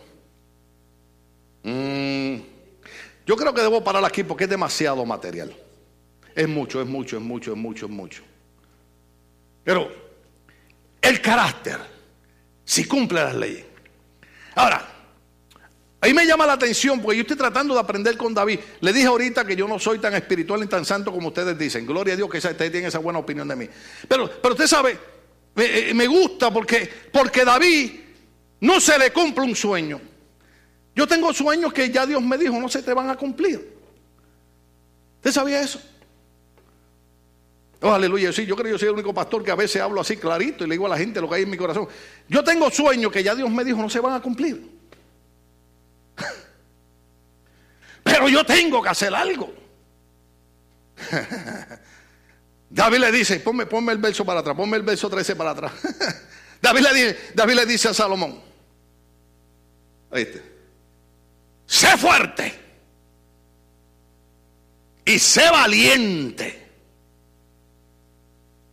Mm, yo creo que debo parar aquí porque es demasiado material. Es mucho, es mucho, es mucho, es mucho, es mucho. Pero el carácter si cumple las leyes. Ahora, ahí me llama la atención porque yo estoy tratando de aprender con David. Le dije ahorita que yo no soy tan espiritual ni tan santo como ustedes dicen. Gloria a Dios que ustedes tienen esa buena opinión de mí. Pero, pero usted sabe, me, me gusta porque, porque David no se le cumple un sueño. Yo tengo sueños que ya Dios me dijo no se te van a cumplir. ¿Usted sabía eso? Oh, aleluya. Sí, yo creo que yo soy el único pastor que a veces hablo así clarito y le digo a la gente lo que hay en mi corazón. Yo tengo sueños que ya Dios me dijo no se van a cumplir. Pero yo tengo que hacer algo. David le dice, ponme, el verso para atrás, ponme el verso 13 para atrás. David, le dice, David le dice a Salomón, sé fuerte y sé valiente.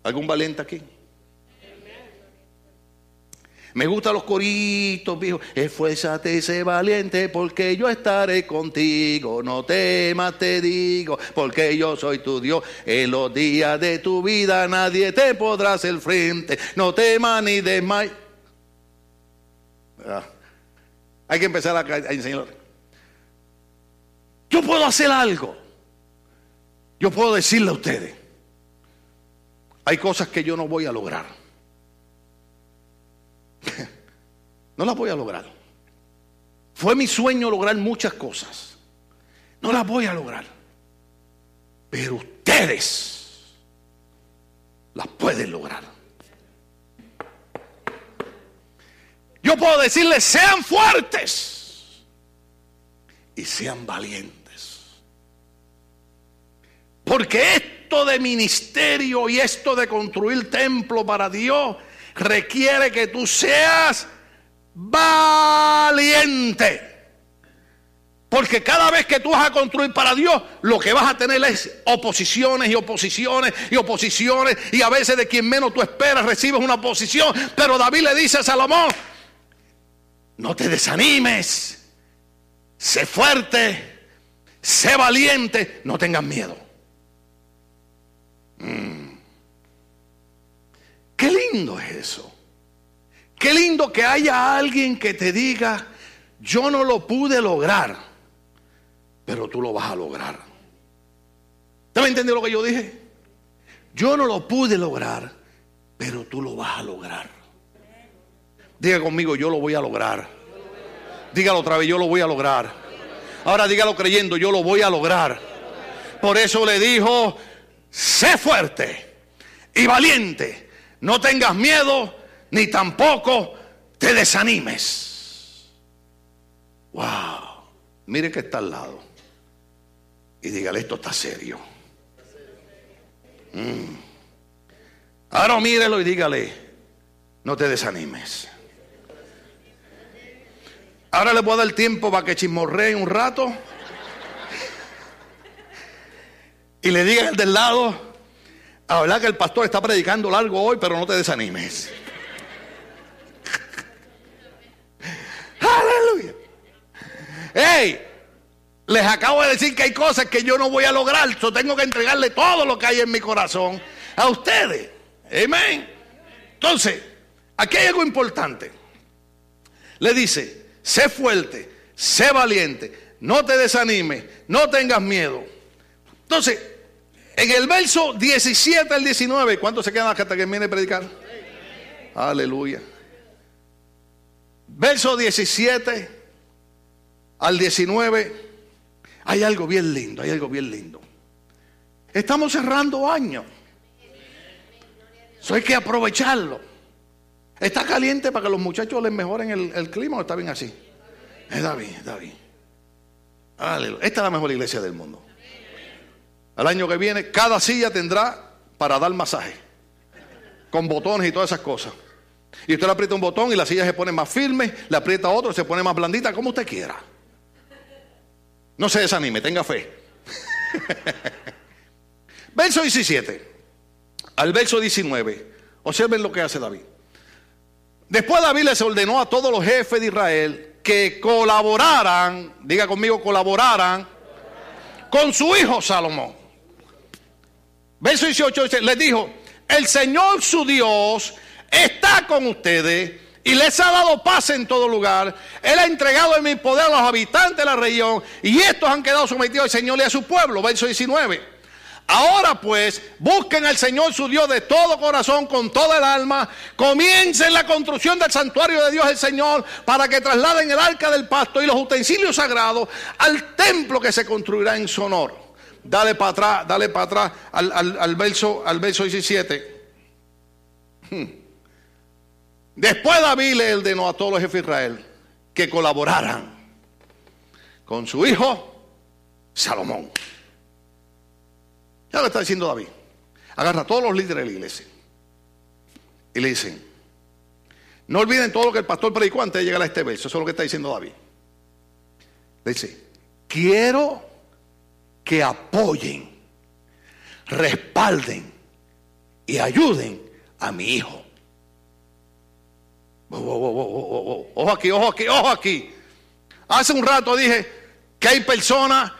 ¿Algún valiente aquí? Me gustan los coritos, viejo. Esfuérzate y sé valiente, porque yo estaré contigo. No temas, te digo, porque yo soy tu Dios. En los días de tu vida nadie te podrá hacer frente. No temas ni desmayes. Ah. Hay que empezar a, a enseñar. Yo puedo hacer algo. Yo puedo decirle a ustedes hay cosas que yo no voy a lograr. No las voy a lograr. Fue mi sueño lograr muchas cosas. No las voy a lograr. Pero ustedes las pueden lograr. Yo puedo decirles, sean fuertes y sean valientes. Porque esto esto de ministerio y esto de construir templo para Dios requiere que tú seas valiente. Porque cada vez que tú vas a construir para Dios, lo que vas a tener es oposiciones y oposiciones y oposiciones. Y a veces de quien menos tú esperas recibes una oposición. Pero David le dice a Salomón, no te desanimes, sé fuerte, sé valiente, no tengas miedo. Mm. Qué lindo es eso. Qué lindo que haya alguien que te diga, yo no lo pude lograr pero tú lo vas a lograr. ¿Te me entendió lo que yo dije? Yo no lo pude lograr, pero tú lo vas a lograr. Diga conmigo, yo lo voy a lograr. Dígalo otra vez, yo lo voy a lograr. Ahora dígalo creyendo, yo lo voy a lograr. Por eso le dijo, sé fuerte y valiente. No tengas miedo, ni tampoco te desanimes. Wow. Mire que está al lado y dígale, esto está serio. Mm. Ahora mírelo y dígale, no te desanimes. Ahora le voy a dar tiempo para que chismorree un rato. Y le diga al del lado, a verdad que el pastor está predicando largo hoy, pero no te desanimes. Aleluya. ¡Ey! Les acabo de decir que hay cosas que yo no voy a lograr. Yo tengo que entregarle todo lo que hay en mi corazón a ustedes. Amén. Entonces, aquí hay algo importante. Le dice, sé fuerte, sé valiente, no te desanimes, no tengas miedo. Entonces, en el verso 17 al 19, ¿cuánto se quedan hasta que termine de predicar? Aleluya. Verso 17 al 19 hay algo bien lindo, hay algo bien lindo. Estamos cerrando años. Eso hay que aprovecharlo. ¿Está caliente para que los muchachos les mejoren el, clima o está bien así? Está bien, está bien. Esta es la mejor iglesia del mundo. Al año que viene, cada silla tendrá para dar masaje. Con botones y todas esas cosas. Y usted le aprieta un botón y la silla se pone más firme, le aprieta otro, se pone más blandita, como usted quiera. No se desanime, tenga fe. verso 17 al verso 19. Observen lo que hace David. Después David les ordenó a todos los jefes de Israel que colaboraran, diga conmigo, colaboraran con su hijo Salomón. Verso 18 les dijo, el Señor su Dios está con ustedes y les ha dado paz en todo lugar. Él ha entregado en mi poder a los habitantes de la región y estos han quedado sometidos al Señor y a su pueblo. Verso 19. Ahora pues, busquen al Señor su Dios de todo corazón, con toda el alma. Comiencen la construcción del santuario de Dios el Señor para que trasladen el arca del pasto y los utensilios sagrados al templo que se construirá en su honor. Dale para atrás, dale para atrás al, verso, al verso 17. Después David le ordenó a todos los jefes de Israel que colaboraran con su hijo Salomón. Ya lo está diciendo David. Agarra a todos los líderes de la iglesia y le dicen, no olviden todo lo que el pastor predicó antes de llegar a este verso. Eso es lo que está diciendo David. Le dice, quiero que apoyen, respalden y ayuden a mi hijo Ojo aquí, ojo aquí, ojo aquí. Hace un rato dije que hay personas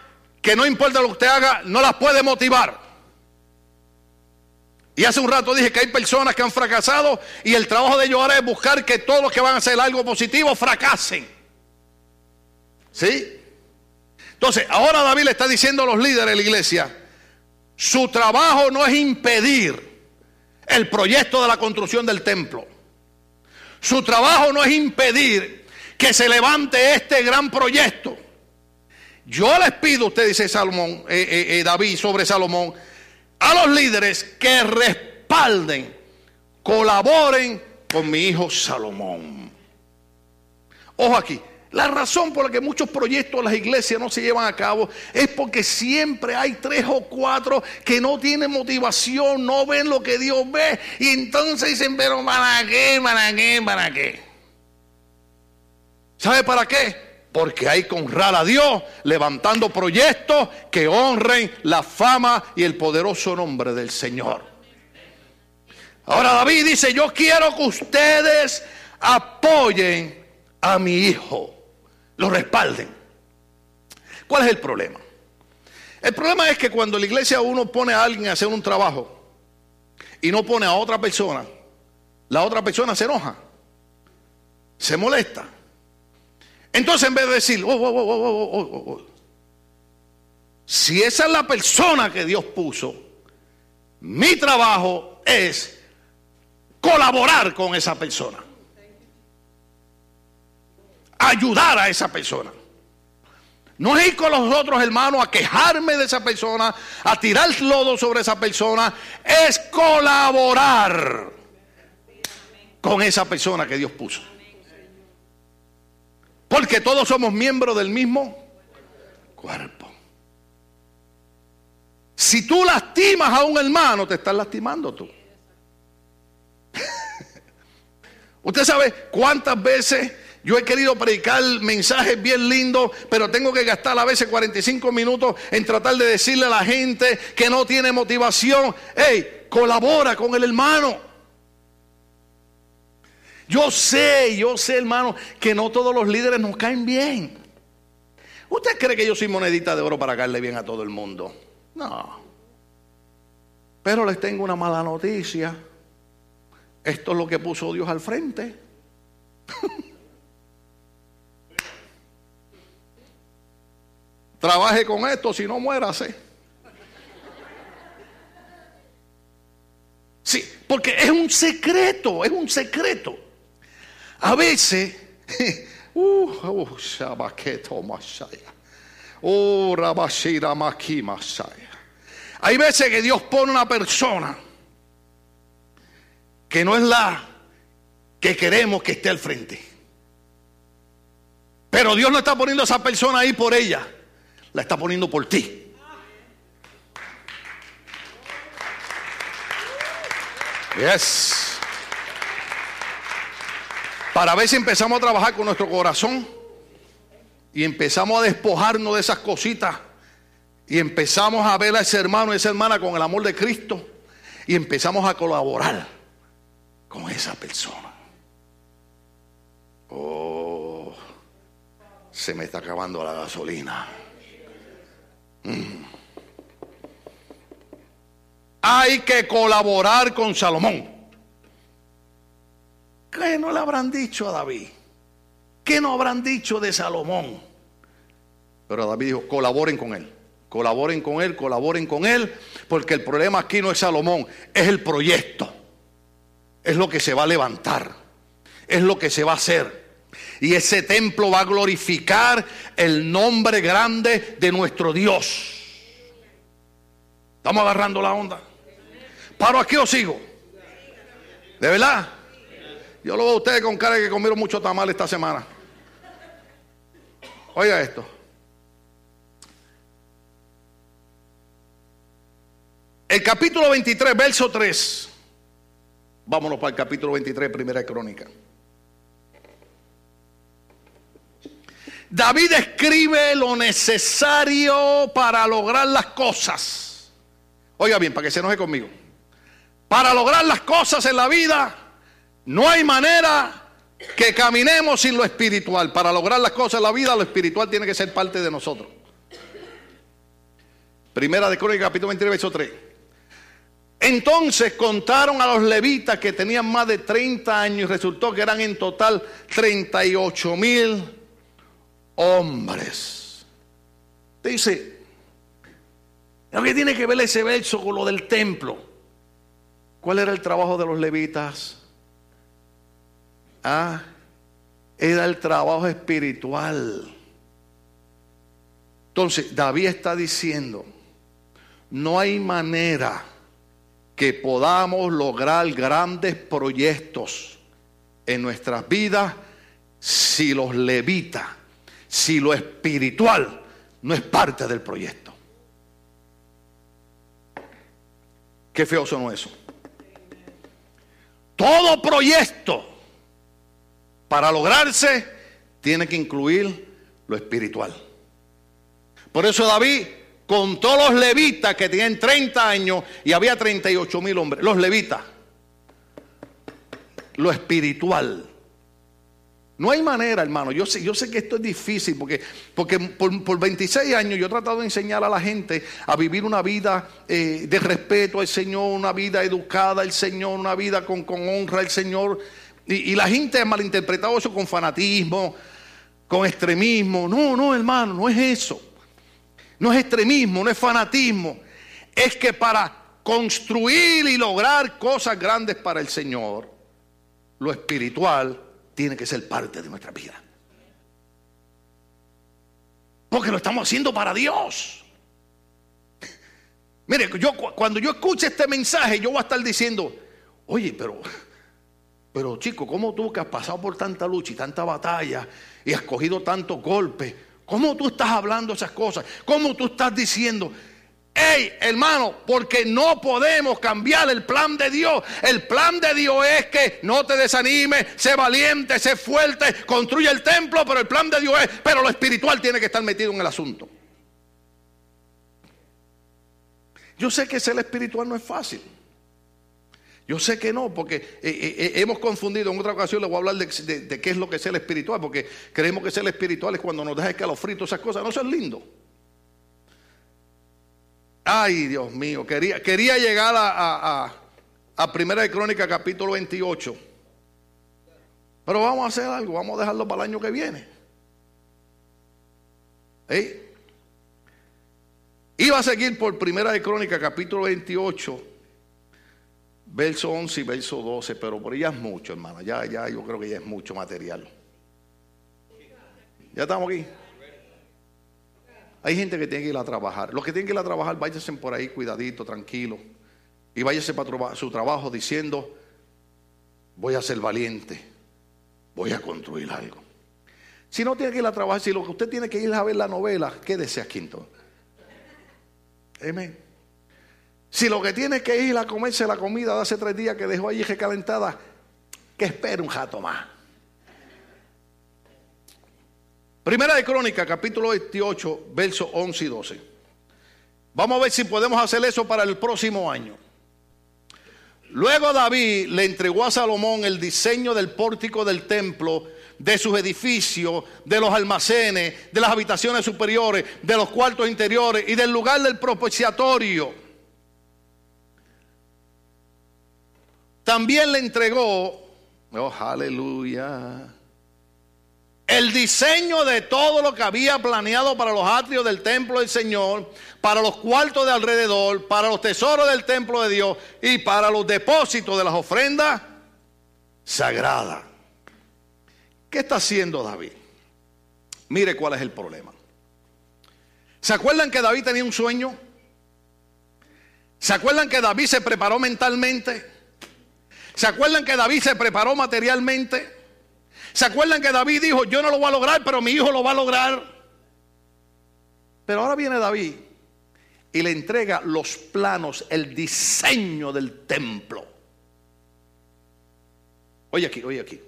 que no importa lo que usted haga, no las puede motivar. Y hace un rato dije que hay personas que han fracasado y el trabajo de ellos ahora es buscar que todos los que van a hacer algo positivo fracasen. ¿Sí? Entonces, ahora David le está diciendo a los líderes de la iglesia, su trabajo no es impedir el proyecto de la construcción del templo. Su trabajo no es impedir que se levante este gran proyecto. Yo les pido, usted dice Salomón, eh, eh, eh, David sobre Salomón, a los líderes que respalden, colaboren con mi hijo Salomón. Ojo aquí, la razón por la que muchos proyectos de las iglesias no se llevan a cabo es porque siempre hay tres o cuatro que no tienen motivación, no ven lo que Dios ve y entonces dicen, pero ¿para qué? ¿Para qué? ¿Para qué? ¿Sabe para qué? Porque hay que honrar a Dios levantando proyectos que honren la fama y el poderoso nombre del Señor. Ahora David dice, yo quiero que ustedes apoyen a mi hijo, lo respalden. ¿Cuál es el problema? El problema es que cuando la iglesia uno pone a alguien a hacer un trabajo y no pone a otra persona, la otra persona se enoja, se molesta. Entonces en vez de decir, oh, oh, oh, si esa es la persona que Dios puso, mi trabajo es colaborar con esa persona. Ayudar a esa persona. No es ir con los otros hermanos a quejarme de esa persona, a tirar lodo sobre esa persona, es colaborar con esa persona que Dios puso. Porque todos somos miembros del mismo cuerpo. Si tú lastimas a un hermano, te estás lastimando tú. Usted sabe cuántas veces yo he querido predicar mensajes bien lindos, pero tengo que gastar a veces 45 minutos en tratar de decirle a la gente que no tiene motivación, hey, colabora con el hermano. Yo sé, yo sé, hermano, que no todos los líderes nos caen bien. ¿Usted cree que yo soy monedita de oro para caerle bien a todo el mundo? No. Pero les tengo una mala noticia. Esto es lo que puso Dios al frente. Trabaje con esto, si no muérase. Sí, porque es un secreto, es un secreto. A veces, uh, uh, oh, hay veces que Dios pone una persona que no es la que queremos que esté al frente. Pero Dios no está poniendo a esa persona ahí por ella la está poniendo por ti. Yes. Para ver si empezamos a trabajar con nuestro corazón y empezamos a despojarnos de esas cositas y empezamos a ver a ese hermano y esa hermana con el amor de Cristo y empezamos a colaborar con esa persona. Oh, se me está acabando la gasolina. Hay que colaborar con Salomón. ¿Qué no le habrán dicho a David? ¿Qué no habrán dicho de Salomón? Pero David dijo, colaboren con él. Colaboren con él, colaboren con él, porque el problema aquí no es Salomón, es el proyecto. Es lo que se va a levantar, es lo que se va a hacer. Y ese templo va a glorificar el nombre grande de nuestro Dios. ¿Estamos agarrando la onda? ¿Paro aquí o sigo? ¿De verdad? Yo lo veo a ustedes con cara que comieron mucho tamal esta semana. Oiga esto. El capítulo 23, verso 3. Vámonos para el capítulo 23, primera crónica. David escribe lo necesario para lograr las cosas. Oiga bien, para que se enoje conmigo. Para lograr las cosas en la vida, no hay manera que caminemos sin lo espiritual. Para lograr las cosas en la vida, lo espiritual tiene que ser parte de nosotros. Primera de Crónica, capítulo 23, verso 3. Entonces contaron a los levitas que tenían más de 30 años y resultó que eran en total 38 mil hombres. Te dice, que tiene que ver ese verso con lo del templo. ¿Cuál era el trabajo de los levitas? Ah, era el trabajo espiritual. Entonces, David está diciendo, no hay manera que podamos lograr grandes proyectos en nuestras vidas si los levitas si lo espiritual no es parte del proyecto. Qué feo son eso. Todo proyecto para lograrse tiene que incluir lo espiritual. Por eso David contó los levitas que tenían 30 años y había 38 mil hombres. Los levitas. Lo espiritual. No hay manera, hermano. Yo sé, yo sé que esto es difícil porque, porque por, 26 años yo he tratado de enseñar a la gente a vivir una vida eh, de respeto al Señor, una vida educada al Señor, una vida con, con honra al Señor. Y, y, la gente ha malinterpretado eso con fanatismo, con extremismo. No, no, hermano, no es eso. No es extremismo, no es fanatismo. Es que para construir y lograr cosas grandes para el Señor, lo espiritual tiene que ser parte de nuestra vida. Porque lo estamos haciendo para Dios. Mire, yo cuando yo escuche este mensaje, yo voy a estar diciendo, oye, pero, pero chico, ¿cómo tú que has pasado por tanta lucha y tanta batalla y has cogido tantos golpes? ¿Cómo tú estás hablando esas cosas? ¿Cómo tú estás diciendo? Hey, hermano, porque no podemos cambiar el plan de Dios. El plan de Dios es que no te desanimes, sé valiente, sé fuerte, construye el templo, pero el plan de Dios es, pero lo espiritual tiene que estar metido en el asunto. Yo sé que ser espiritual no es fácil. Yo sé que no, porque eh, eh, eh, hemos confundido, en otra ocasión les voy a hablar de, qué es lo que es el espiritual, porque creemos que ser espiritual es cuando nos deja escalofrío, esas cosas, no, eso es lindo. Ay, Dios mío, quería, quería llegar a, a, Primera de Crónica capítulo 28. Pero vamos a hacer algo, vamos a dejarlo para el año que viene. ¿Eh? Iba a seguir por Primera de Crónica capítulo 28, verso 11 y verso 12, pero por ya es mucho, hermano. Ya, ya, yo creo que ya es mucho material. Ya estamos aquí. Hay gente que tiene que ir a trabajar. Los que tienen que ir a trabajar, váyanse por ahí cuidadito, tranquilo. Y váyanse para su trabajo diciendo, voy a ser valiente, voy a construir algo. Si no tiene que ir a trabajar, si lo que usted tiene que ir a ver la novela, quédese aquí entonces. Amén. Si lo que tiene que ir a comerse la comida de hace tres días que dejó allí recalentada, que espere un jato más. Primera de Crónica, capítulo 28, versos 11 y 12. Vamos a ver si podemos hacer eso para el próximo año. Luego David le entregó a Salomón el diseño del pórtico del templo, de sus edificios, de los almacenes, de las habitaciones superiores, de los cuartos interiores y del lugar del propiciatorio. También le entregó, oh aleluya, el diseño de todo lo que había planeado para los atrios del templo del Señor, para los cuartos de alrededor, para los tesoros del templo de Dios y para los depósitos de las ofrendas sagradas. ¿Qué está haciendo David? Mire cuál es el problema. ¿Se acuerdan que David tenía un sueño? ¿Se acuerdan que David se preparó mentalmente? ¿Se acuerdan que David se preparó materialmente? ¿Se acuerdan que David dijo, yo no lo voy a lograr, pero mi hijo lo va a lograr? Pero ahora viene David y le entrega los planos, el diseño del templo. Oye aquí, oye aquí.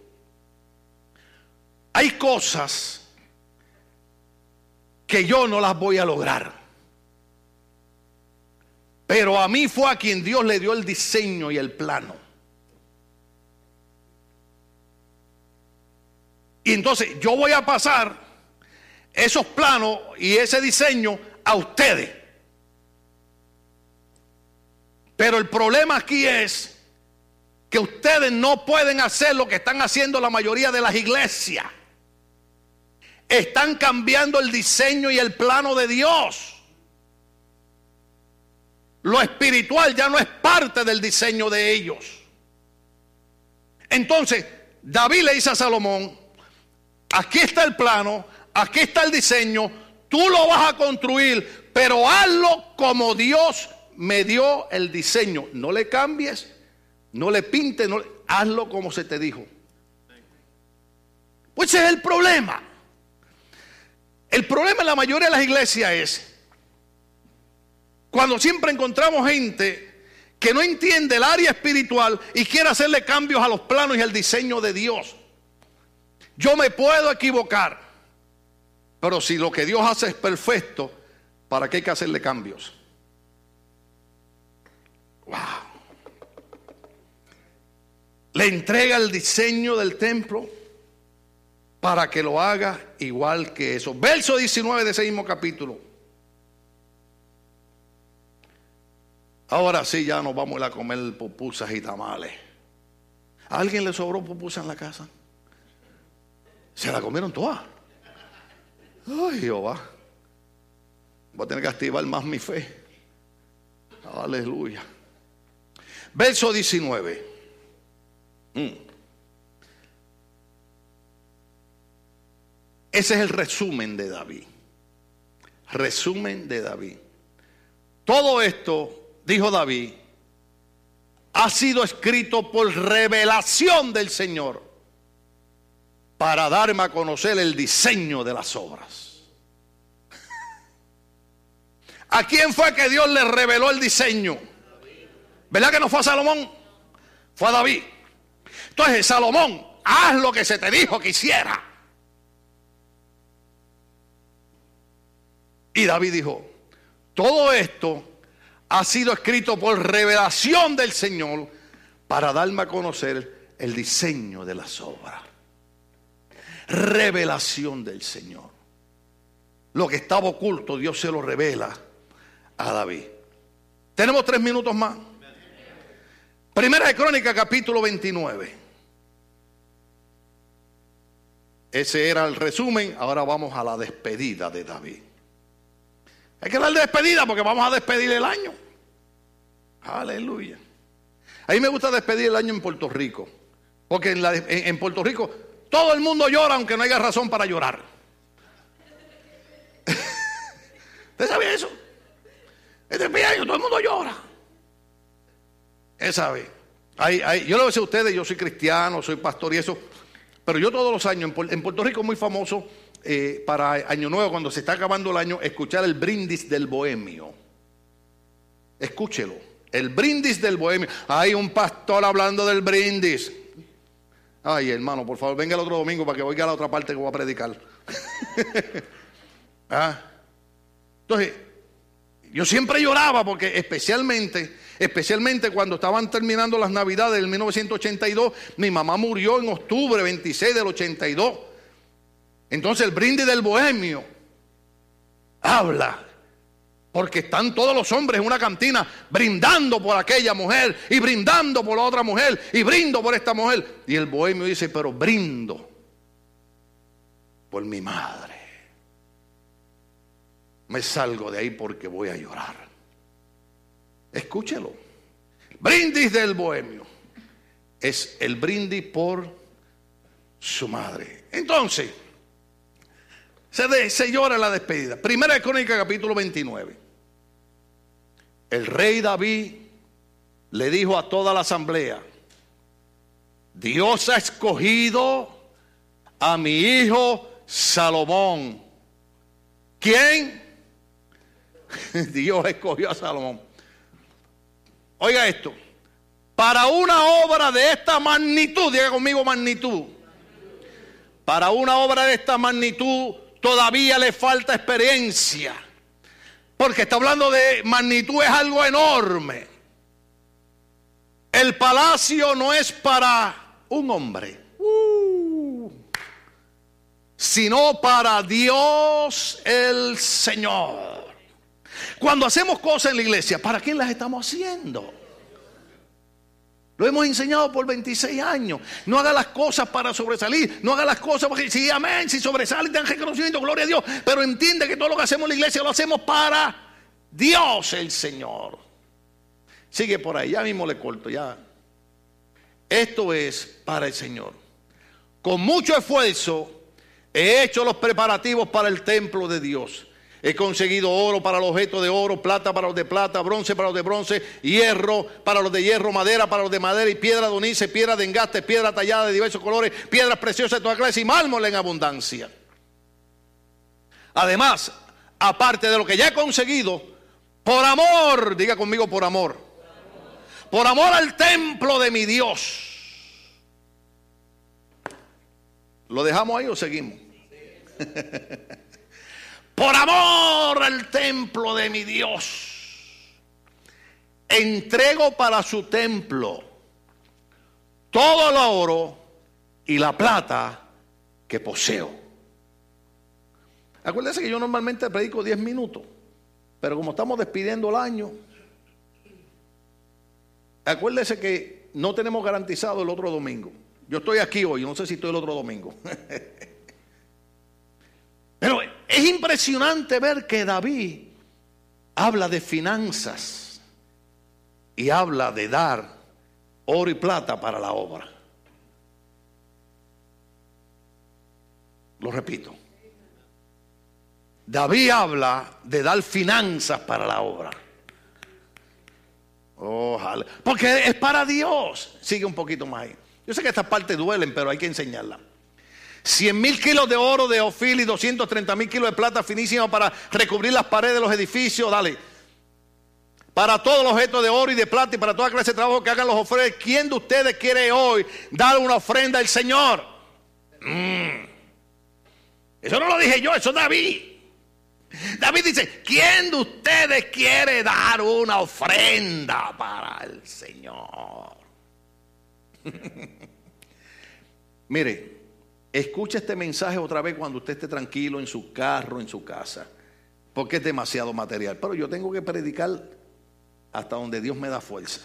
Hay cosas que yo no las voy a lograr. Pero a mí fue a quien Dios le dio el diseño y el plano. Y entonces yo voy a pasar esos planos y ese diseño a ustedes. Pero el problema aquí es que ustedes no pueden hacer lo que están haciendo la mayoría de las iglesias. Están cambiando el diseño y el plano de Dios. Lo espiritual ya no es parte del diseño de ellos. Entonces, David le dice a Salomón, aquí está el plano, aquí está el diseño, tú lo vas a construir, pero hazlo como Dios me dio el diseño. No le cambies, no le pintes, no, hazlo como se te dijo. Pues ese es el problema. El problema en la mayoría de las iglesias es cuando siempre encontramos gente que no entiende el área espiritual y quiere hacerle cambios a los planos y al diseño de Dios. Yo me puedo equivocar. Pero si lo que Dios hace es perfecto, ¿para qué hay que hacerle cambios? Wow. Le entrega el diseño del templo para que lo haga igual que eso. Verso 19 de ese mismo capítulo. Ahora sí, ya nos vamos a ir a comer pupusas y tamales. ¿A alguien le sobró pupusas en la casa? Se la comieron todas. Ay, Jehová. Voy a tener que activar más mi fe. Aleluya. Verso 19. Mm. Ese es el resumen de David. Resumen de David. Todo esto dijo David, ha sido escrito por revelación del Señor para darme a conocer el diseño de las obras. ¿A quién fue que Dios le reveló el diseño? ¿Verdad que no fue a Salomón? Fue a David. Entonces, Salomón, haz lo que se te dijo que hiciera. Y David dijo, todo esto ha sido escrito por revelación del Señor para darme a conocer el diseño de las obras. Revelación del Señor. Lo que estaba oculto, Dios se lo revela a David. Tenemos tres minutos más. Primera de Crónica, capítulo 29. Ese era el resumen. Ahora vamos a la despedida de David. Hay que dar despedida porque vamos a despedir el año. Aleluya. A mí me gusta despedir el año en Puerto Rico. Porque en, Puerto Rico todo el mundo llora aunque no haya razón para llorar. ¿Usted sabía eso? Este año todo el mundo llora. Él sabe. yo lo sé a ustedes, yo soy cristiano, soy pastor y eso. Pero yo todos los años, en Puerto Rico es muy famoso eh, para Año Nuevo, cuando se está acabando el año, escuchar el brindis del bohemio. Escúchelo. El brindis del bohemio. Hay un pastor hablando del brindis. Ay, hermano, por favor, venga el otro domingo para que oiga la otra parte que voy a predicar. ¿Ah? Entonces, yo siempre lloraba porque especialmente, especialmente cuando estaban terminando las navidades del 1982, mi mamá murió en octubre 26 del 82. Entonces el brindis del bohemio habla porque están todos los hombres en una cantina brindando por aquella mujer y brindando por la otra mujer y brindo por esta mujer. Y el bohemio dice, pero brindo por mi madre. Me salgo de ahí porque voy a llorar. Escúchelo. Brindis del bohemio es el brindis por su madre. Entonces, se, llora la despedida. Primera de Crónica, capítulo 29. El rey David le dijo a toda la asamblea, Dios ha escogido a mi hijo Salomón. ¿Quién? Dios escogió a Salomón. Oiga esto, para una obra de esta magnitud, diga conmigo magnitud, para una obra de esta magnitud todavía le falta experiencia. Porque está hablando de magnitud, es algo enorme. El palacio no es para un hombre, uh, sino para Dios el Señor. Cuando hacemos cosas en la iglesia, ¿para quién las estamos haciendo? Lo hemos enseñado por 26 años. No haga las cosas para sobresalir. No haga las cosas porque sí, amén, si sobresale, dan reconocimiento, gloria a Dios. Pero entiende que todo lo que hacemos en la iglesia lo hacemos para Dios el Señor. Sigue por ahí, ya mismo le corto, ya. Esto es para el Señor. Con mucho esfuerzo he hecho los preparativos para el templo de Dios. He conseguido oro para los objetos de oro, plata para los de plata, bronce para los de bronce, hierro para los de hierro, madera para los de madera y piedra de onice, piedra de engaste, piedra tallada de diversos colores, piedras preciosas de toda clase y mármol en abundancia. Además, aparte de lo que ya he conseguido, por amor, diga conmigo por amor, por amor al templo de mi Dios. ¿Lo dejamos ahí o seguimos? por amor al templo de mi Dios, entrego para su templo todo el oro y la plata que poseo. Acuérdense que yo normalmente predico 10 minutos, pero como estamos despidiendo el año, acuérdese que no tenemos garantizado el otro domingo. Yo estoy aquí hoy, no sé si estoy el otro domingo. Pero es impresionante ver que David habla de finanzas y habla de dar oro y plata para la obra. Lo repito. David habla de dar finanzas para la obra. Ojalá. Porque es para Dios. Sigue un poquito más ahí. Yo sé que estas partes duelen, pero hay que enseñarla. 100 mil kilos de oro de Ofil y 230 mil kilos de plata finísima para recubrir las paredes de los edificios. Dale. Para todos los objetos de oro y de plata y para toda clase de trabajo que hagan los ofrendas. ¿Quién de ustedes quiere hoy dar una ofrenda al Señor? Mm. Eso no lo dije yo, eso es David. David dice, ¿quién de ustedes quiere dar una ofrenda para el Señor? Mire, escuche este mensaje otra vez cuando usted esté tranquilo en su carro, en su casa, porque es demasiado material. Pero yo tengo que predicar hasta donde Dios me da fuerza.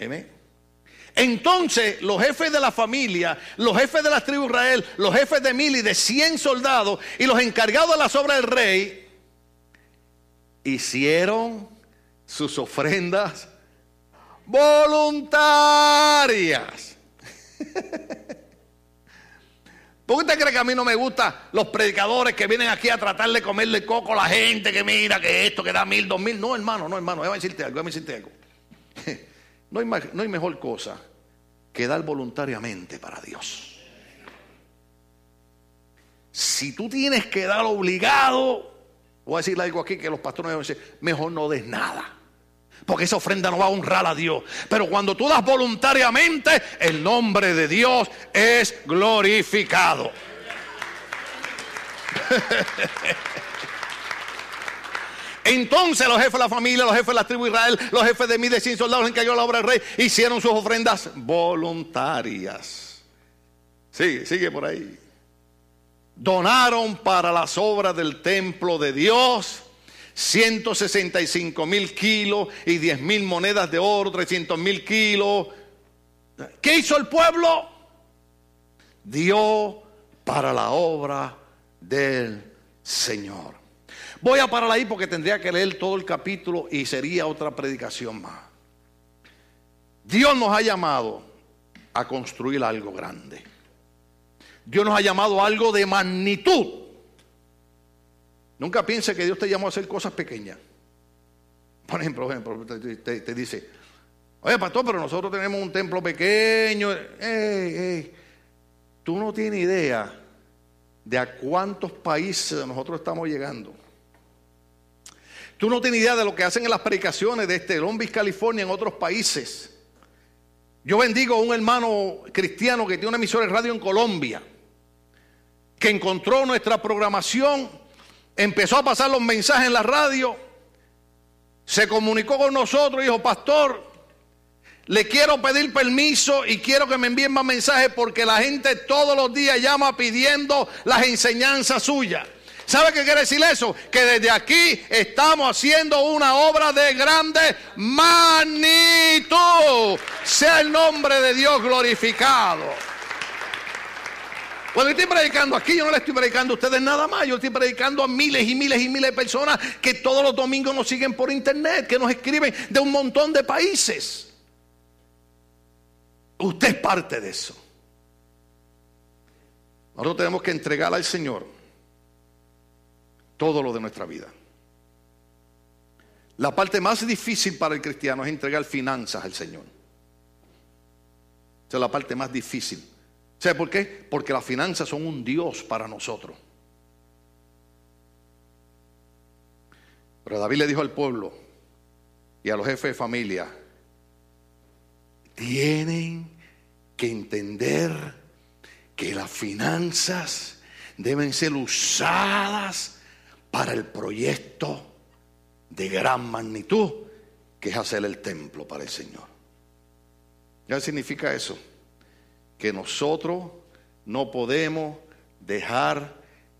¿Amén? Entonces los jefes de la familia, los jefes de la tribu de Israel, los jefes de mil y de cien soldados y los encargados de las obras del rey hicieron sus ofrendas voluntarias. ¿Por qué usted cree que a mí no me gustan los predicadores que vienen aquí a tratar de comerle coco a la gente que mira que esto que da mil, dos mil? No, hermano, no, hermano, déjame decirte algo, déjame decirte algo. No hay, no hay mejor cosa que dar voluntariamente para Dios. Si tú tienes que dar obligado, voy a decirle algo aquí que los pastores me decir, mejor no des nada. Porque esa ofrenda no va a honrar a Dios. Pero cuando tú das voluntariamente, el nombre de Dios es glorificado. Entonces los jefes de la familia, los jefes de la tribu de Israel, los jefes de mí de cien soldados en que cayó la obra del rey, hicieron sus ofrendas voluntarias. Sigue, sigue por ahí. Donaron para las obras del templo de Dios 165 mil kilos y 10 mil monedas de oro, 300 mil kilos. ¿Qué hizo el pueblo? Dio para la obra del Señor. Voy a parar ahí porque tendría que leer todo el capítulo y sería otra predicación más. Dios nos ha llamado a construir algo grande. Dios nos ha llamado a algo de magnitud. Nunca piense que Dios te llamó a hacer cosas pequeñas. Por ejemplo, te, dice, oye pastor, pero nosotros tenemos un templo pequeño. Tú no tienes idea de a cuántos países nosotros estamos llegando. Tú no tienes idea de lo que hacen en las predicaciones de este Long Beach, California, en otros países. Yo bendigo a un hermano cristiano que tiene una emisora de radio en Colombia, que encontró nuestra programación, empezó a pasar los mensajes en la radio, se comunicó con nosotros dijo, pastor, le quiero pedir permiso y quiero que me envíen más mensajes porque la gente todos los días llama pidiendo las enseñanzas suyas. ¿Sabe qué quiere decir eso? Que desde aquí estamos haciendo una obra de grande magnitud. Sea el nombre de Dios glorificado. Cuando estoy predicando aquí, yo no le estoy predicando a ustedes nada más. Yo estoy predicando a miles y miles y miles de personas que todos los domingos nos siguen por internet, que nos escriben de un montón de países. Usted es parte de eso. Nosotros tenemos que entregar al Señor todo lo de nuestra vida. La parte más difícil para el cristiano es entregar finanzas al Señor. Esa es la parte más difícil. ¿Sabe por qué? Porque las finanzas son un Dios para nosotros. Pero David le dijo al pueblo y a los jefes de familia, tienen que entender que las finanzas deben ser usadas para el proyecto de gran magnitud que es hacer el templo para el Señor. ¿Qué significa eso? Que nosotros no podemos dejar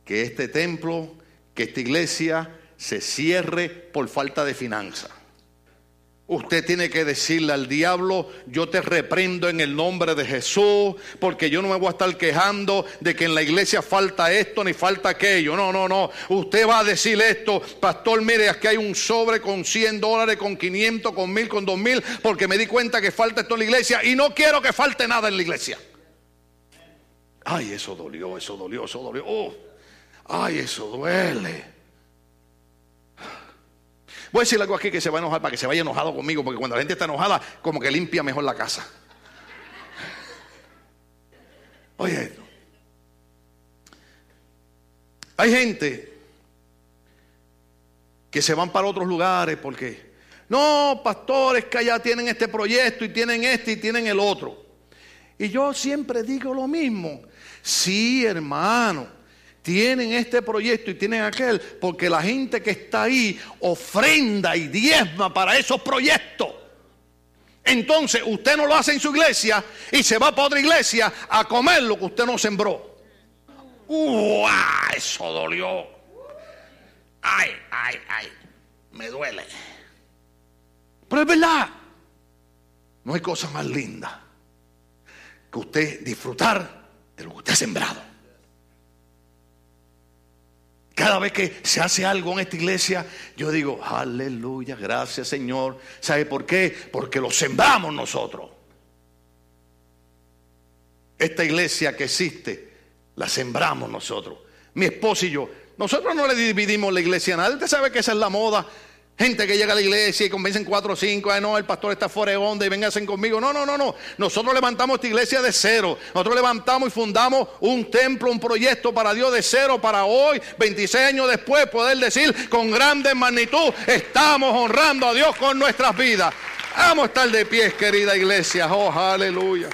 que este templo, que esta iglesia se cierre por falta de finanzas. Usted tiene que decirle al diablo, yo te reprendo en el nombre de Jesús, porque yo no me voy a estar quejando de que en la iglesia falta esto ni falta aquello. No, no, no. Usted va a decir esto, pastor, mire, aquí hay un sobre con 100 dólares, con 500, con 1000, con 2000, porque me di cuenta que falta esto en la iglesia y no quiero que falte nada en la iglesia. Ay, eso dolió, eso dolió, eso dolió. Oh, ay, eso duele. Voy a decir algo aquí que se va a enojar para que se vaya enojado conmigo, porque cuando la gente está enojada, como que limpia mejor la casa. Oye esto. Hay gente que se van para otros lugares porque, no, pastores que allá tienen este proyecto y tienen este y tienen el otro. Y yo siempre digo lo mismo. Sí, hermano, tienen este proyecto y tienen aquel, porque la gente que está ahí ofrenda y diezma para esos proyectos. Entonces usted no lo hace en su iglesia y se va para otra iglesia a comer lo que usted no sembró. ¡Uah! Eso dolió. Ay, ay, ay. Me duele. Pero es verdad. No hay cosa más linda que usted disfrutar de lo que usted ha sembrado. Cada vez que se hace algo en esta iglesia, yo digo, aleluya, gracias Señor. ¿Sabe por qué? Porque lo sembramos nosotros. Esta iglesia que existe, la sembramos nosotros. Mi esposo y yo. Nosotros no le dividimos la iglesia a nadie. Usted sabe que esa es la moda. Gente que llega a la iglesia y convencen cuatro o cinco, ay no, el pastor está fuera de onda y vénganse conmigo. No, no, no, no. Nosotros levantamos esta iglesia de cero. Nosotros levantamos y fundamos un templo, un proyecto para Dios de cero para hoy, 26 años después, poder decir con grande magnitud, estamos honrando a Dios con nuestras vidas. Vamos a estar de pies, querida iglesia. Oh, aleluya.